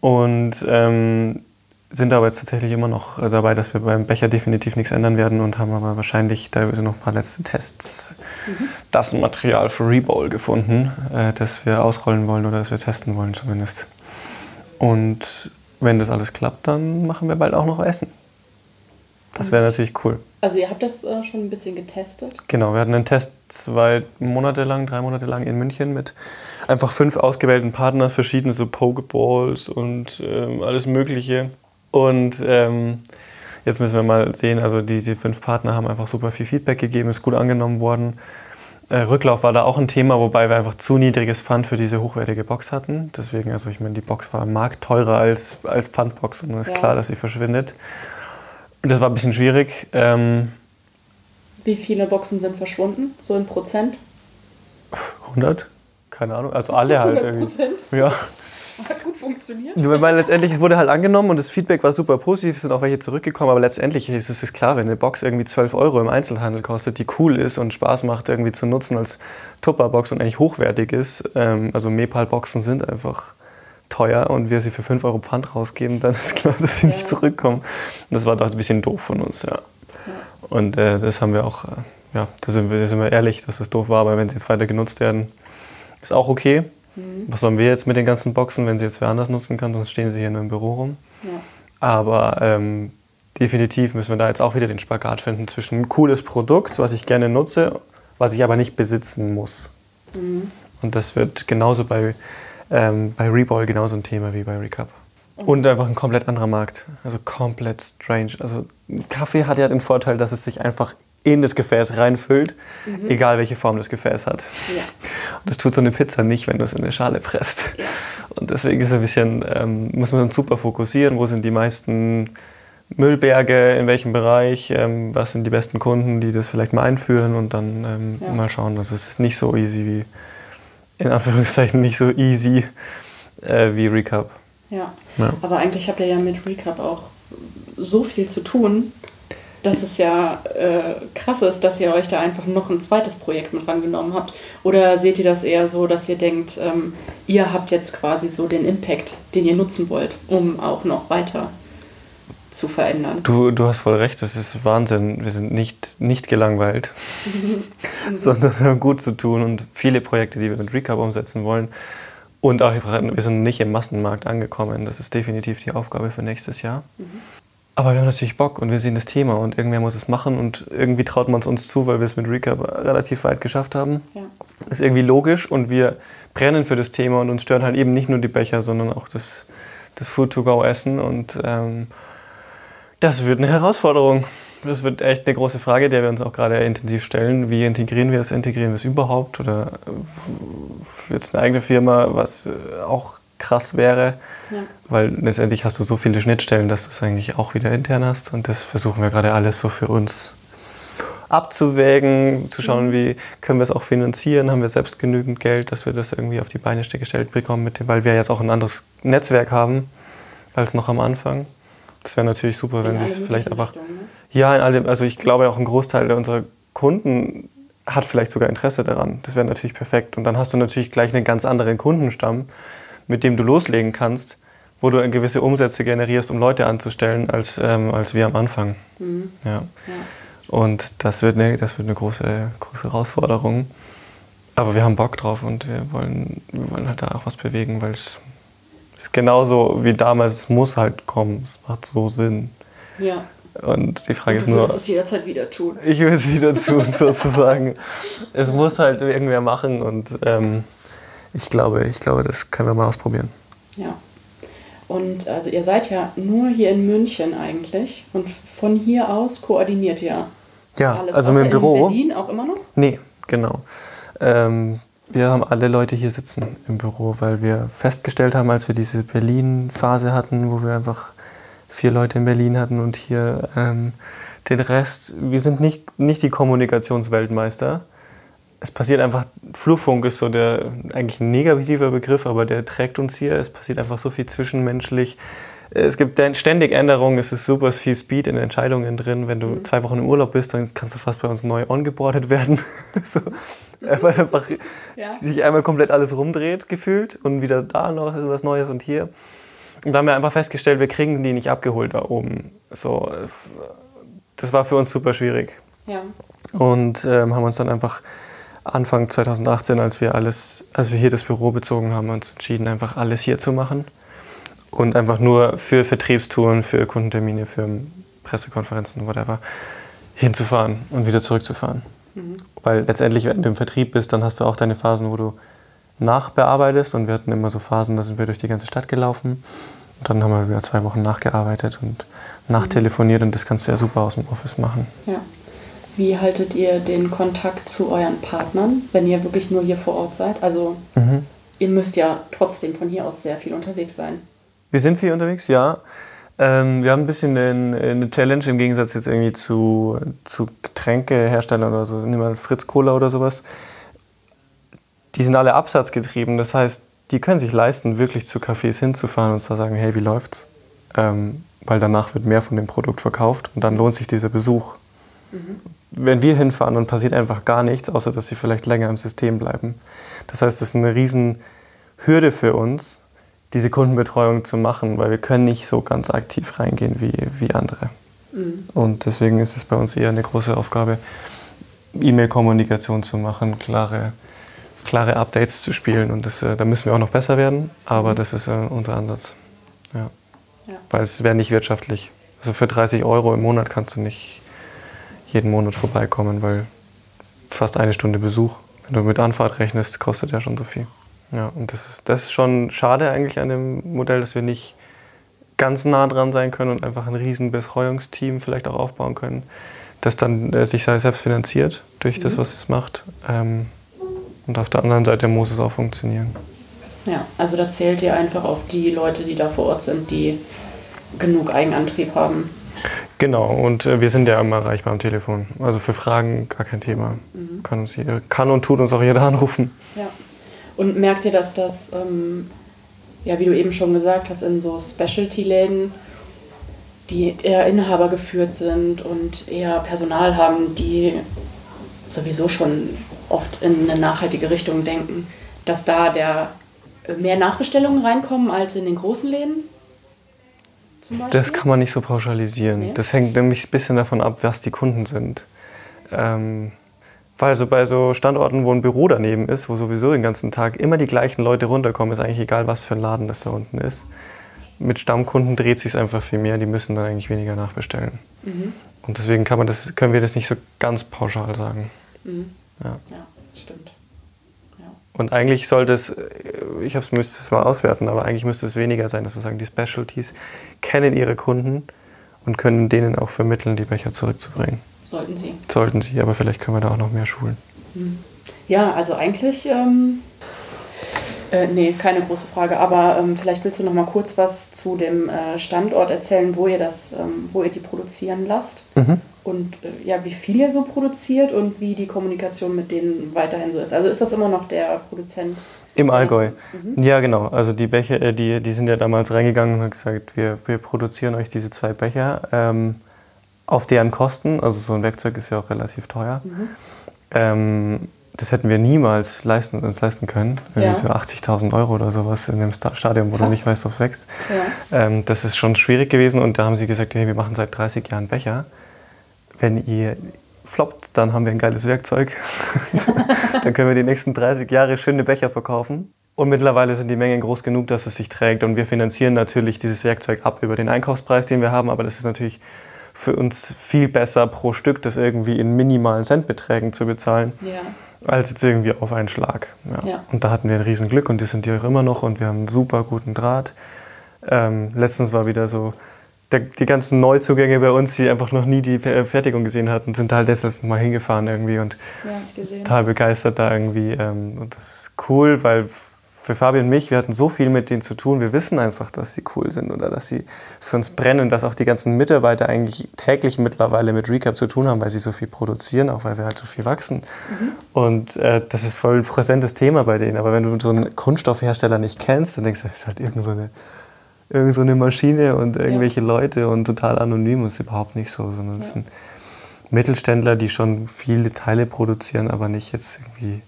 Und ähm, sind aber jetzt tatsächlich immer noch äh, dabei, dass wir beim Becher definitiv nichts ändern werden und haben aber wahrscheinlich teilweise noch ein paar letzte Tests, mhm. das Material für Rebowl gefunden, äh, das wir ausrollen wollen oder das wir testen wollen zumindest. Und wenn das alles klappt, dann machen wir bald auch noch Essen. Das wäre natürlich cool. Also ihr habt das äh, schon ein bisschen getestet? Genau, wir hatten einen Test zwei Monate lang, drei Monate lang in München mit einfach fünf ausgewählten Partnern, verschiedene so Pokeballs und ähm, alles Mögliche. Und ähm, jetzt müssen wir mal sehen, also diese fünf Partner haben einfach super viel Feedback gegeben, ist gut angenommen worden. Äh, Rücklauf war da auch ein Thema, wobei wir einfach zu niedriges Pfand für diese hochwertige Box hatten. Deswegen, also ich meine, die Box war im Markt teurer als, als Pfandbox und es ist ja. klar, dass sie verschwindet. Und das war ein bisschen schwierig. Ähm, Wie viele Boxen sind verschwunden, so in Prozent? 100? Keine Ahnung. Also alle halt 100%? *laughs* irgendwie. Ja. *laughs* Hat gut funktioniert. Weil letztendlich, es wurde halt angenommen und das Feedback war super positiv, es sind auch welche zurückgekommen, aber letztendlich ist es klar, wenn eine Box irgendwie 12 Euro im Einzelhandel kostet, die cool ist und Spaß macht irgendwie zu nutzen als Tupperbox und eigentlich hochwertig ist, ähm, also Mepal-Boxen sind einfach teuer und wir sie für 5 Euro Pfand rausgeben, dann ist klar, dass sie ja. nicht zurückkommen. Das war doch ein bisschen doof von uns, ja. ja. Und äh, das haben wir auch, äh, ja, da sind, wir, da sind wir ehrlich, dass das doof war, aber wenn sie jetzt weiter genutzt werden, ist auch okay. Mhm. Was sollen wir jetzt mit den ganzen Boxen, wenn sie jetzt wer anders nutzen kann, sonst stehen sie hier nur im Büro rum. Ja. Aber ähm, definitiv müssen wir da jetzt auch wieder den Spagat finden zwischen ein cooles Produkt, was ich gerne nutze, was ich aber nicht besitzen muss. Mhm. Und das wird genauso bei ähm, bei Reball genauso ein Thema wie bei Recap. Und einfach ein komplett anderer Markt. Also komplett strange. Also Kaffee hat ja den Vorteil, dass es sich einfach in das Gefäß reinfüllt, mhm. egal welche Form das Gefäß hat. Ja. Und das tut so eine Pizza nicht, wenn du es in eine Schale presst. Ja. Und deswegen ist ein bisschen, ähm, muss man super fokussieren, wo sind die meisten Müllberge, in welchem Bereich, ähm, was sind die besten Kunden, die das vielleicht mal einführen und dann ähm, ja. mal schauen. Das ist nicht so easy wie in Anführungszeichen nicht so easy äh, wie Recap. Ja. ja. aber eigentlich habt ihr ja mit Recap auch so viel zu tun, dass es ja äh, krass ist, dass ihr euch da einfach noch ein zweites Projekt mit rangenommen habt. Oder seht ihr das eher so, dass ihr denkt, ähm, ihr habt jetzt quasi so den Impact, den ihr nutzen wollt, um auch noch weiter zu verändern. Du, du hast voll recht, das ist Wahnsinn. Wir sind nicht, nicht gelangweilt, *laughs* *laughs* sondern wir haben gut zu tun und viele Projekte, die wir mit Recap umsetzen wollen. Und auch, wir sind nicht im Massenmarkt angekommen. Das ist definitiv die Aufgabe für nächstes Jahr. Mhm. Aber wir haben natürlich Bock und wir sehen das Thema und irgendwer muss es machen und irgendwie traut man es uns zu, weil wir es mit Recap relativ weit geschafft haben. Ja. Ist irgendwie logisch und wir brennen für das Thema und uns stören halt eben nicht nur die Becher, sondern auch das, das Food-to-go-Essen und ähm, das wird eine Herausforderung. Das wird echt eine große Frage, der wir uns auch gerade intensiv stellen. Wie integrieren wir es? Integrieren wir es überhaupt? Oder wird es eine eigene Firma, was auch krass wäre? Ja. Weil letztendlich hast du so viele Schnittstellen, dass du es eigentlich auch wieder intern hast. Und das versuchen wir gerade alles so für uns abzuwägen, zu schauen, mhm. wie können wir es auch finanzieren, haben wir selbst genügend Geld, dass wir das irgendwie auf die Beine gestellt bekommen, mit dem, weil wir jetzt auch ein anderes Netzwerk haben als noch am Anfang. Das wäre natürlich super, wenn sie es vielleicht einfach. ne? Ja, in allem, also ich glaube auch ein Großteil unserer Kunden hat vielleicht sogar Interesse daran. Das wäre natürlich perfekt. Und dann hast du natürlich gleich einen ganz anderen Kundenstamm, mit dem du loslegen kannst, wo du gewisse Umsätze generierst, um Leute anzustellen, als, ähm, als wir am Anfang. Mhm. Ja. ja. Und das wird eine, das wird eine große, große Herausforderung. Aber wir haben Bock drauf und wir wollen, wir wollen halt da auch was bewegen, weil es ist genauso wie damals, es muss halt kommen. Es macht so Sinn. Ja. Und die Frage Und ist nur. Du wirst es jederzeit wieder tun. Ich will es wieder tun, *laughs* sozusagen. Es muss halt irgendwer machen und ähm, ich glaube, ich glaube, das können wir mal ausprobieren. Ja. Und also ihr seid ja nur hier in München eigentlich und von hier aus koordiniert ihr ja, alles. Also mit dem Büro. In Berlin auch immer noch? Nee, genau. Ähm, wir haben alle Leute hier sitzen im Büro, weil wir festgestellt haben, als wir diese Berlin-Phase hatten, wo wir einfach vier Leute in Berlin hatten und hier ähm, den Rest, wir sind nicht, nicht die Kommunikationsweltmeister. Es passiert einfach, Flurfunk ist so der eigentlich ein negativer Begriff, aber der trägt uns hier. Es passiert einfach so viel zwischenmenschlich. Es gibt ständig Änderungen, es ist super viel Speed in Entscheidungen drin. Wenn du mhm. zwei Wochen im Urlaub bist, dann kannst du fast bei uns neu ongeboardet werden. *laughs* so, weil einfach *laughs* ja. sich einmal komplett alles rumdreht, gefühlt. Und wieder da noch was Neues und hier. Und da haben wir einfach festgestellt, wir kriegen die nicht abgeholt da oben. So, das war für uns super schwierig. Ja. Und ähm, haben uns dann einfach Anfang 2018, als wir alles, als wir hier das Büro bezogen haben, uns entschieden, einfach alles hier zu machen. Und einfach nur für Vertriebstouren, für Kundentermine, für Pressekonferenzen, whatever, hinzufahren und wieder zurückzufahren. Mhm. Weil letztendlich, wenn du im Vertrieb bist, dann hast du auch deine Phasen, wo du nachbearbeitest. Und wir hatten immer so Phasen, da sind wir durch die ganze Stadt gelaufen. Und dann haben wir wieder zwei Wochen nachgearbeitet und nachtelefoniert. Und das kannst du ja super aus dem Office machen. Ja. Wie haltet ihr den Kontakt zu euren Partnern, wenn ihr wirklich nur hier vor Ort seid? Also mhm. ihr müsst ja trotzdem von hier aus sehr viel unterwegs sein. Wir sind viel unterwegs, ja. Ähm, wir haben ein bisschen eine, eine, Challenge im Gegensatz jetzt irgendwie zu, zu Getränkeherstellern oder so. Nehmen wir Fritz Cola oder sowas. Die sind alle absatzgetrieben. Das heißt, die können sich leisten, wirklich zu Cafés hinzufahren und zu sagen, hey, wie läuft's? Ähm, weil danach wird mehr von dem Produkt verkauft und dann lohnt sich dieser Besuch. Mhm. Wenn wir hinfahren, dann passiert einfach gar nichts, außer dass sie vielleicht länger im System bleiben. Das heißt, das ist eine riesen Hürde für uns, diese Kundenbetreuung zu machen, weil wir können nicht so ganz aktiv reingehen wie, wie andere. Mhm. Und deswegen ist es bei uns eher eine große Aufgabe, E-Mail-Kommunikation zu machen, klare, klare Updates zu spielen. Und das, äh, da müssen wir auch noch besser werden, aber mhm. das ist äh, unser Ansatz. Ja. ja. Weil es wäre nicht wirtschaftlich. Also für 30 Euro im Monat kannst du nicht jeden Monat vorbeikommen, weil fast eine Stunde Besuch, wenn du mit Anfahrt rechnest, kostet ja schon so viel. Ja, und das ist, das ist schon schade eigentlich an dem Modell, dass wir nicht ganz nah dran sein können und einfach ein riesen Betreuungsteam vielleicht auch aufbauen können, das dann äh, sich selbst finanziert durch mhm. das, was es macht. Ähm, und auf der anderen Seite muss es auch funktionieren. Ja, also da zählt ihr einfach auf die Leute, die da vor Ort sind, die genug Eigenantrieb haben. Genau, und äh, wir sind ja immer erreichbar am Telefon. Also für Fragen gar kein Thema. Mhm. Kann, uns jeder, kann und tut uns auch jeder *laughs* anrufen. Ja. Und merkt ihr, dass das, ähm, ja, wie du eben schon gesagt hast, in so Specialty-Läden, die eher Inhaber geführt sind und eher Personal haben, die sowieso schon oft in eine nachhaltige Richtung denken, dass da der äh, mehr Nachbestellungen reinkommen als in den großen Läden? Das kann man nicht so pauschalisieren. Nee. Das hängt nämlich ein bisschen davon ab, was die Kunden sind. Ähm, weil so bei so Standorten, wo ein Büro daneben ist, wo sowieso den ganzen Tag immer die gleichen Leute runterkommen, ist eigentlich egal, was für ein Laden das da unten ist. Mit Stammkunden dreht sich einfach viel mehr, die müssen dann eigentlich weniger nachbestellen. Mhm. Und deswegen kann man das, können wir das nicht so ganz pauschal sagen. Mhm. Ja. ja, stimmt. Und eigentlich sollte es, ich müsste es mal auswerten, aber eigentlich müsste es weniger sein, dass wir sagen, die Specialties kennen ihre Kunden und können denen auch vermitteln, die Becher zurückzubringen. Sollten sie. Sollten sie, aber vielleicht können wir da auch noch mehr schulen. Hm. Ja, also eigentlich, ähm, äh, nee, keine große Frage, aber ähm, vielleicht willst du noch mal kurz was zu dem äh, Standort erzählen, wo ihr das, ähm, wo ihr die produzieren lasst. Mhm und äh, ja, wie viel ihr so produziert und wie die Kommunikation mit denen weiterhin so ist. Also ist das immer noch der Produzent? Im Allgäu. Mhm. Ja, genau. Also die Becher, äh, die, die sind ja damals reingegangen und haben gesagt, wir, wir produzieren euch diese zwei Becher ähm, auf deren Kosten. Also so ein Werkzeug ist ja auch relativ teuer. Mhm. Ähm, das hätten wir niemals leisten, uns leisten können. Irgendwie ja. so 80.000 Euro oder sowas in dem Stadion, wo Krass. du nicht weißt, ob es wächst. Ja. Ähm, das ist schon schwierig gewesen und da haben sie gesagt, hey, wir machen seit 30 Jahren Becher wenn ihr floppt, dann haben wir ein geiles Werkzeug. *laughs* dann können wir die nächsten 30 Jahre schöne Becher verkaufen. Und mittlerweile sind die Mengen groß genug, dass es sich trägt. Und wir finanzieren natürlich dieses Werkzeug ab über den Einkaufspreis, den wir haben. Aber das ist natürlich für uns viel besser pro Stück, das irgendwie in minimalen Centbeträgen zu bezahlen, ja. als jetzt irgendwie auf einen Schlag. Ja. Ja. Und da hatten wir ein Riesenglück und die sind hier auch immer noch und wir haben einen super guten Draht. Ähm, letztens war wieder so der, die ganzen Neuzugänge bei uns, die einfach noch nie die Fertigung gesehen hatten, sind halt das letzte Mal hingefahren irgendwie und ja, total begeistert da irgendwie. Ähm, und das ist cool, weil für Fabi und mich, wir hatten so viel mit denen zu tun, wir wissen einfach, dass sie cool sind oder dass sie für uns brennen, dass auch die ganzen Mitarbeiter eigentlich täglich mittlerweile mit Recap zu tun haben, weil sie so viel produzieren, auch weil wir halt so viel wachsen. Mhm. Und äh, das ist voll präsentes Thema bei denen. Aber wenn du so einen Kunststoffhersteller nicht kennst, dann denkst du, das ist halt irgendeine so irgend so eine Maschine und irgendwelche ja. Leute und total anonym. Das ist überhaupt nicht so, sondern es ja. sind Mittelständler, die schon viele Teile produzieren, aber nicht jetzt irgendwie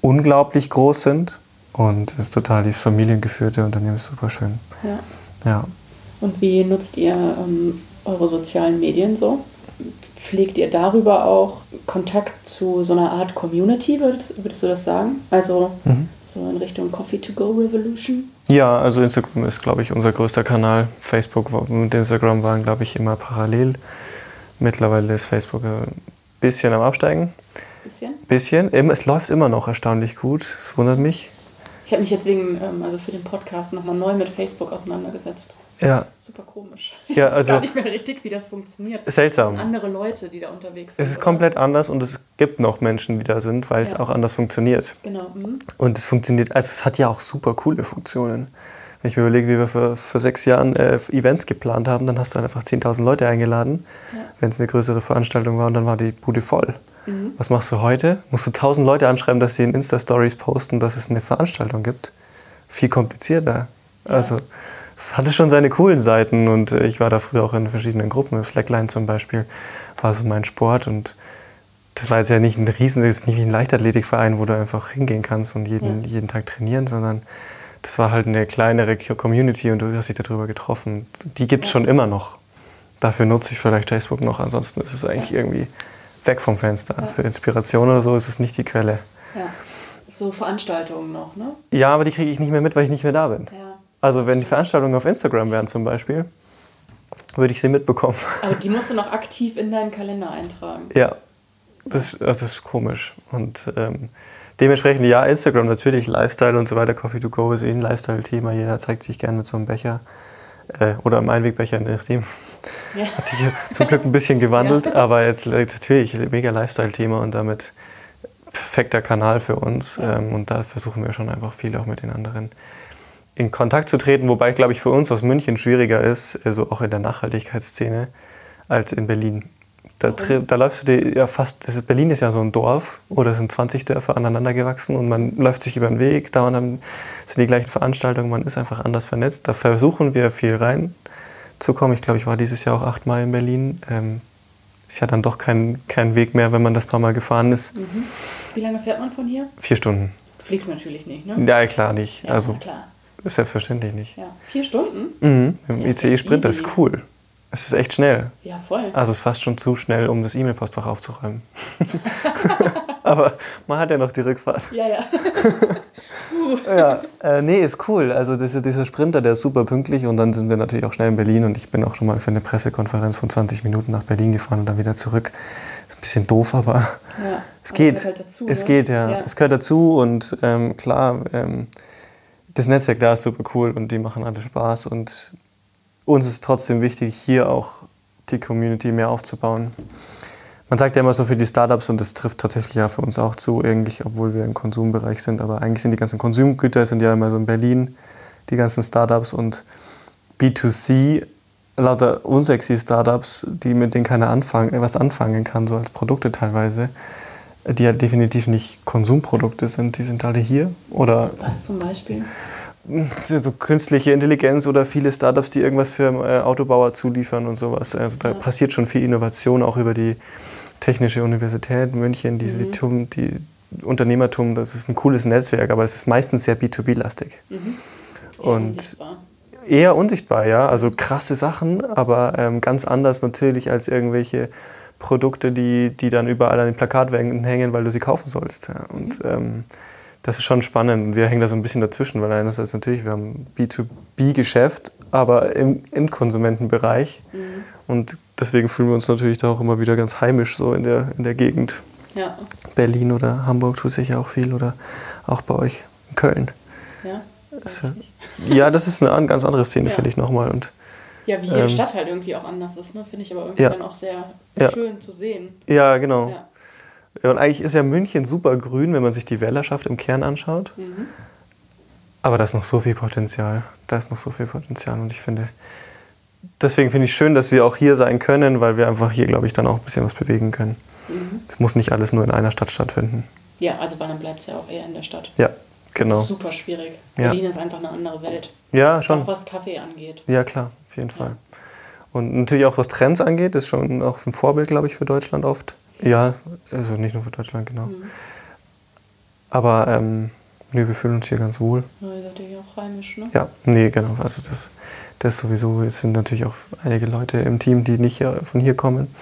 unglaublich groß sind. Und es ist total die familiengeführte Unternehmen, ist super schön. Ja. Ja. Und wie nutzt ihr ähm, eure sozialen Medien so? Pflegt ihr darüber auch Kontakt zu so einer Art Community, würdest, würdest du das sagen? Also so in Richtung Coffee to Go Revolution? Ja, also Instagram ist, glaube ich, unser größter Kanal. Facebook war- und Instagram waren, glaube ich, immer parallel. Mittlerweile ist Facebook ein bisschen am Absteigen. Bisschen. Bisschen. Immer- Es läuft immer noch erstaunlich gut. Es wundert mich. Ich habe mich jetzt wegen, ähm, also für den Podcast nochmal neu mit Facebook auseinandergesetzt. Ja, Super komisch. Ich Ja, weiß also- gar nicht mehr richtig, wie das funktioniert. Seltsam. Das sind andere Leute, die da unterwegs sind. es ist oder? komplett anders und es gibt noch Menschen, die da sind, weil es Ja. auch anders funktioniert. Genau. Mhm. Und es funktioniert, also es hat ja auch super coole Funktionen. Wenn ich mir überlege, wie wir vor, vor sechs Jahren äh, Events geplant haben, dann hast du einfach 10.000 Leute eingeladen, Ja. wenn es eine größere Veranstaltung war und dann war die Bude voll. Mhm. Was machst du heute? Musst du 1000 Leute anschreiben, dass sie in Insta-Stories posten, dass es eine Veranstaltung gibt? Viel komplizierter. Also, es hatte schon seine coolen Seiten und äh, ich war da früher auch in verschiedenen Gruppen. Slackline zum Beispiel war so mein Sport und das war jetzt ja nicht ein riesen, das ist nicht wie ein Leichtathletikverein, wo du einfach hingehen kannst und jeden, jeden Tag trainieren, sondern das war halt eine kleinere Community und du hast dich darüber getroffen. Die gibt es Ja. schon immer noch. Dafür nutze ich vielleicht Facebook noch, ansonsten ist es eigentlich irgendwie weg vom Fenster. Ja. Für Inspiration oder so ist es nicht die Quelle. Ja. So Veranstaltungen noch, ne? Ja, aber die kriege ich nicht mehr mit, weil ich nicht mehr da bin. Ja. Also wenn die Veranstaltungen auf Instagram wären zum Beispiel, würde ich sie mitbekommen. *laughs* Aber die musst du noch aktiv in deinen Kalender eintragen. Ja, das, das ist komisch. Und ähm, dementsprechend, ja, Instagram natürlich, Lifestyle und so weiter. Coffee to go ist eh ein Lifestyle-Thema. Jeder zeigt sich gern mit so einem Becher. Äh, oder einem Einwegbecher, je nachdem. Ja. Hat sich ja zum Glück ein bisschen *laughs* gewandelt, aber jetzt äh, natürlich mega Lifestyle-Thema und damit perfekter Kanal für uns. Ja. Ähm, und da versuchen wir schon einfach viel auch mit den anderen in Kontakt zu treten, wobei, glaube ich, für uns aus München schwieriger ist, also auch in der Nachhaltigkeitsszene, als in Berlin. Da, da läufst du dir ja fast, das ist, Berlin ist ja so ein Dorf oder es sind 20 Dörfer aneinander gewachsen und man läuft sich über den Weg, dauernd haben- sind die gleichen Veranstaltungen, man ist einfach anders vernetzt. Da versuchen wir viel reinzukommen. Ich glaube, ich war dieses Jahr auch achtmal in Berlin. Ähm, ist ja dann doch kein, kein Weg mehr, wenn man das paar Mal gefahren ist. Wie lange fährt man von hier? Vier Stunden. Fliegst natürlich nicht, ne? Ja, klar nicht. Ja, also na klar. selbstverständlich nicht. Ja. Vier Stunden? Mhm. Im ist ICE-Sprint, das ist cool. Es ist echt schnell. Ja, voll. Also es ist fast schon zu schnell, um das E-Mail-Postfach aufzuräumen. *laughs* Aber man hat ja noch die Rückfahrt. Ja, ja. *laughs* Ja, äh, nee, ist cool. Also dieser, dieser Sprinter, der ist super pünktlich und dann sind wir natürlich auch schnell in Berlin und ich bin auch schon mal für eine Pressekonferenz von 20 Minuten nach Berlin gefahren und dann wieder zurück. Ist ein bisschen doof, aber ja. es Aber geht. gehört Halt dazu, es ne? geht, ja. ja. Es gehört dazu und ähm, klar, ähm, das Netzwerk da ist super cool und die machen alle Spaß und uns ist trotzdem wichtig, hier auch die Community mehr aufzubauen. Man sagt ja immer so für die Startups und das trifft tatsächlich ja für uns auch zu, eigentlich, obwohl wir im Konsumbereich sind, aber eigentlich sind die ganzen Konsumgüter sind ja immer so in Berlin, die ganzen Startups und B2C, lauter unsexy Startups, die mit denen keiner anfangen, was anfangen kann, so als Produkte teilweise, die ja definitiv nicht Konsumprodukte sind, die sind alle hier oder Was zum Beispiel? so künstliche Intelligenz oder viele Startups, die irgendwas für äh, Autobauer zuliefern und sowas. Also da Ja. passiert schon viel Innovation, auch über die Technische Universität München, diese Mhm. die, Tum- die Unternehmertum, das ist ein cooles Netzwerk, aber es ist meistens sehr B2B-lastig. Eher Und unsichtbar. eher unsichtbar, ja. Also krasse Sachen, aber ähm, ganz anders natürlich als irgendwelche Produkte, die, die dann überall an den Plakatwänden hängen, weil du sie kaufen sollst. Ja. Und ähm, das ist schon spannend. Und wir hängen da so ein bisschen dazwischen, weil einerseits natürlich, wir haben B2B-Geschäft, aber im Endkonsumentenbereich. Und deswegen fühlen wir uns natürlich da auch immer wieder ganz heimisch so in der, in der Gegend. Ja, Berlin oder Hamburg tut sich ja auch viel oder auch bei euch in Köln. ja. Das ja- das ist eine an- ganz andere Szene, Ja. finde ich nochmal. Und Ja, wie jede ähm, Stadt halt irgendwie auch anders ist, ne? Finde ich aber irgendwie Ja. dann auch sehr Ja. schön zu sehen. ja, genau. Ja. Und eigentlich ist ja München super grün, wenn man sich die Wählerschaft im Kern anschaut. Mhm. Aber da ist noch so viel Potenzial. Da ist noch so viel Potenzial. Und ich finde, deswegen finde ich schön, dass wir auch hier sein können, weil wir einfach hier, glaube ich, dann auch ein bisschen was bewegen können. Mhm. Es muss nicht alles nur in einer Stadt stattfinden. Ja, also weil dann bleibt es ja auch eher in der Stadt. Ja, Das genau. ist super schwierig. Ja. Berlin ist einfach eine andere Welt. Ja, Auch schon. was Kaffee angeht. Ja, klar, auf jeden Fall. Und natürlich auch was Trends angeht, ist schon auch ein Vorbild, glaube ich, für Deutschland oft. Ja, also nicht nur für Deutschland, genau. Mhm. Aber ähm, Nee, wir fühlen uns hier ganz wohl. Ja, ihr seid ja hier auch heimisch, ne? Ja, nee, genau. Also das, das sowieso. Es sind natürlich auch einige Leute im Team, die nicht von hier kommen.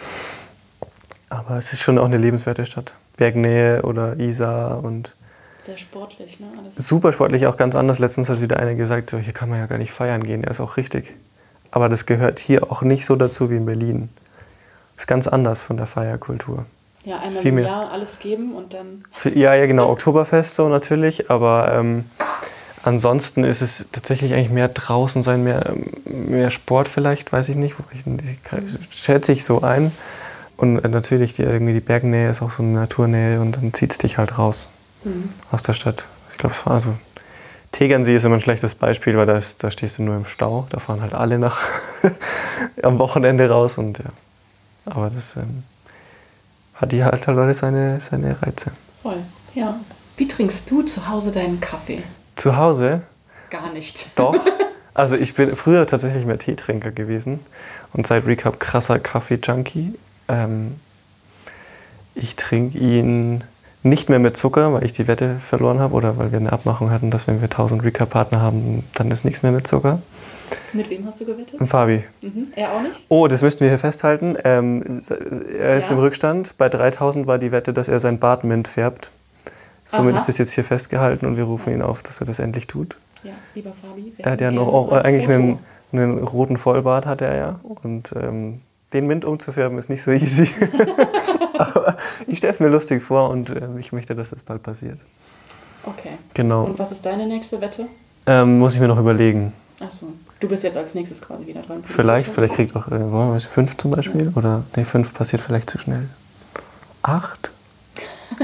Aber es ist schon auch eine lebenswerte Stadt. Bergnähe oder Isar und Sehr sportlich, ne? Alles. super sportlich, auch ganz anders. Letztens hat wieder einer gesagt, so, hier kann man ja gar nicht feiern gehen. Er ist auch richtig. Aber das gehört hier auch nicht so dazu wie in Berlin. Ist ganz anders von der Feierkultur. Ja, einmal viel im mehr. Jahr alles geben und dann. Ja, ja, genau, Oktoberfest so natürlich, aber ähm, ansonsten ist es tatsächlich eigentlich mehr draußen sein, mehr, mehr Sport vielleicht, weiß ich nicht, ich, ich schätze ich so ein. Und äh, natürlich die, irgendwie die Bergnähe ist auch so eine Naturnähe und dann zieht es dich halt raus Mhm. aus der Stadt. Ich glaube, es war also. Tegernsee ist immer ein schlechtes Beispiel, weil da, ist, da stehst du nur im Stau. Da fahren halt alle nach *laughs* am Wochenende raus und ja. Aber das ähm, hat die halt halt alles seine, seine Reize. Voll. Ja. Wie trinkst du zu Hause deinen Kaffee? Zu Hause Gar nicht. doch. *laughs* Also ich bin früher tatsächlich mehr Teetrinker gewesen und seit Recap krasser Kaffee-Junkie. Ähm, ich trinke ihn nicht mehr mit Zucker, weil ich die Wette verloren habe oder weil wir eine Abmachung hatten, dass wenn wir 1000 Recap-Partner haben, dann ist nichts mehr mit Zucker. Mit wem hast du gewettet? Und Fabi. Mhm. Er auch nicht? Oh, das müssten wir hier festhalten. Ähm, er ist Ja. im Rückstand. Bei 3000 war die Wette, dass er sein Bart mint färbt. Somit Aha. ist das jetzt hier festgehalten und wir rufen ihn auf, dass er das endlich tut. Ja, lieber Fabi. Er hat ja noch auch eigentlich einen, einen roten Vollbart hat er ja. Und ähm, den Mint umzufärben ist nicht so easy. *laughs* Aber ich stelle es mir lustig vor und ähm, ich möchte, dass das bald passiert. Okay. Genau. Und was ist deine nächste Wette? Ähm, muss ich mir noch überlegen. Achso, du bist jetzt als nächstes quasi wieder dran. Vielleicht, vielleicht kriegt auch, äh, wollen wir was, fünf zum Beispiel? Oder, nee, fünf passiert vielleicht zu schnell. Acht?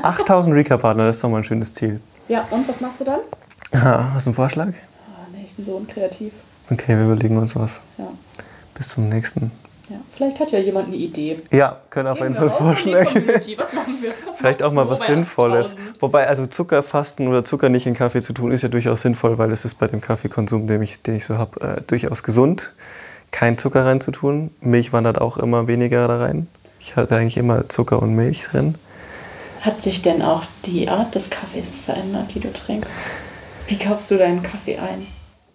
8000 Recap-Partner, das ist doch mal ein schönes Ziel. Ja, und was machst du dann? Ha, hast du einen Vorschlag? Ah, nee, ich bin so unkreativ. Okay, wir überlegen uns was. Ja. Bis zum nächsten. Ja. Vielleicht hat ja jemand eine Idee. Ja, können auf jeden Fall Vorschläge. Was *laughs* Vielleicht auch mal was Sinnvolles. 8000? Wobei, also Zuckerfasten oder Zucker nicht in Kaffee zu tun, ist ja durchaus sinnvoll, weil es ist bei dem Kaffeekonsum, den ich, den ich so habe, äh, durchaus gesund, kein Zucker reinzutun. Milch wandert auch immer weniger da rein. Ich hatte eigentlich immer Zucker und Milch drin. Hat sich denn auch die Art des Kaffees verändert, die du trinkst? Wie kaufst du deinen Kaffee ein?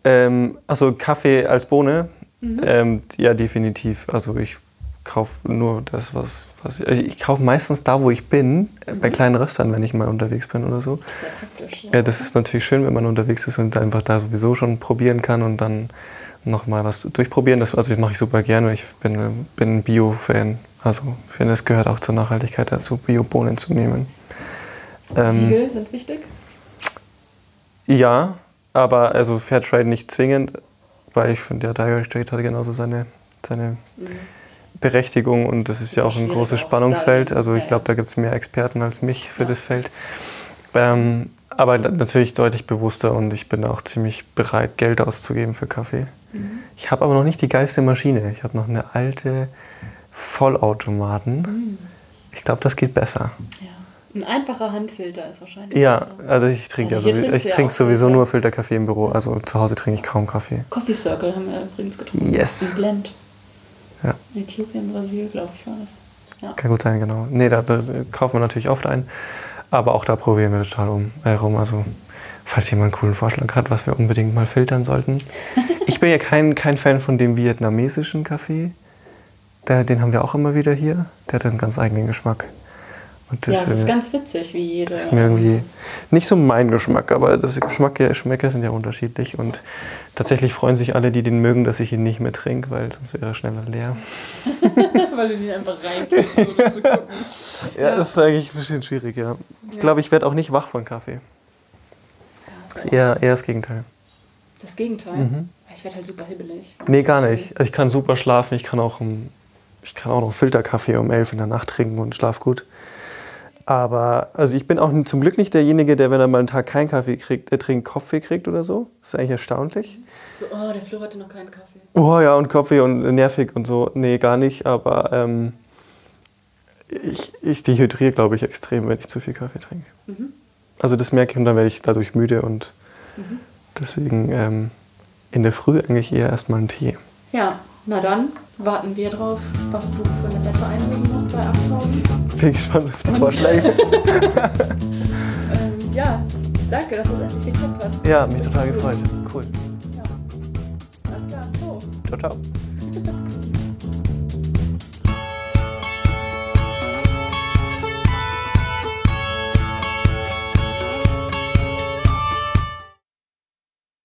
Ähm, also Kaffee als Bohne, ähm, ja definitiv. Also ich kaufe nur das, was, was ich, ich kaufe meistens da, wo ich bin, äh, bei kleinen Röstern, wenn ich mal unterwegs bin oder so. Sehr praktisch. Ja, das ist natürlich schön, wenn man unterwegs ist und einfach da sowieso schon probieren kann und dann nochmal was durchprobieren. Das, also das mache ich super gerne. Ich bin, bin ein Bio-Fan. Also ich finde, es gehört auch zur Nachhaltigkeit dazu, Bio-Bohnen zu nehmen. Ähm, Siegel sind wichtig. ja, aber also Fairtrade nicht zwingend, weil ich finde, der Direct Trade hat genauso seine, seine Berechtigung und das ist ja auch ein großes auch, Spannungsfeld. Also ich glaube, da gibt es mehr Experten als mich für Ja. das Feld. Ähm, aber natürlich deutlich bewusster und ich bin auch ziemlich bereit, Geld auszugeben für Kaffee. Mhm. Ich habe aber noch nicht die geilste Maschine. Ich habe noch eine alte Vollautomaten. Mhm. Ich glaube, das geht besser. Ja. Ein einfacher Handfilter ist wahrscheinlich Ja, besser. also ich trinke Also ja sowieso, ich ja trinke sowieso Filter. nur Filterkaffee im Büro. Also zu Hause trinke ich kaum Kaffee. Coffee Circle haben wir übrigens getrunken. Yes. Ein Blend. Ja. Äthiopien, Brasil, glaube ich, war das. Ja. Kann gut sein, genau. Nee, da, da kaufen wir natürlich oft ein. Aber auch da probieren wir total um, äh, rum. Also, falls jemand einen coolen Vorschlag hat, was wir unbedingt mal filtern sollten. *laughs* Ich bin ja kein, kein Fan von dem vietnamesischen Kaffee. Der, den haben wir auch immer wieder hier. Der hat einen ganz eigenen Geschmack. Und ja, das, ist äh, ganz witzig, wie jede. ist mir irgendwie nicht so mein Geschmack, aber das Geschmack, Geschmäcker sind ja unterschiedlich. Und tatsächlich freuen sich alle, die den mögen, dass ich ihn nicht mehr trinke, weil sonst wäre er schneller leer. *laughs* weil du die einfach reinkriegst, ohne zu gucken. Ja, das ist eigentlich ein bisschen schwierig, ja. Ich Ja. glaube, ich werde auch nicht wach von Kaffee. Ja, Das ist eher, eher das Gegenteil. das Gegenteil. Mhm. Ich werde halt super hibbelig. Nee, gar nicht. Also ich kann super schlafen. Ich kann auch, um, ich kann auch noch Filterkaffee um elf in der Nacht trinken und schlaf gut. Aber also ich bin auch zum Glück nicht derjenige, der, wenn er mal einen Tag keinen Kaffee kriegt, er trinkt Kaffee kriegt oder so. Das ist eigentlich erstaunlich. So, oh, der Flo hatte noch keinen Kaffee. Oh ja, und Kaffee und nervig und so. Nee, gar nicht. Aber ähm, ich, ich dehydriere, glaube ich, extrem, wenn ich zu viel Kaffee trinke. Mhm. Also das merke ich und dann werde ich dadurch müde und deswegen ähm, in der Früh eigentlich eher erstmal einen Tee. Ja, na dann warten wir drauf, was du für eine Wette einlösen musst bei 8000. Bin gespannt auf die Vorschläge. *laughs* Ähm, ja, danke, dass es endlich hat. Ja, mich total gefreut. Cool. Ja. Alles klar, ciao. Ciao, ciao. *laughs*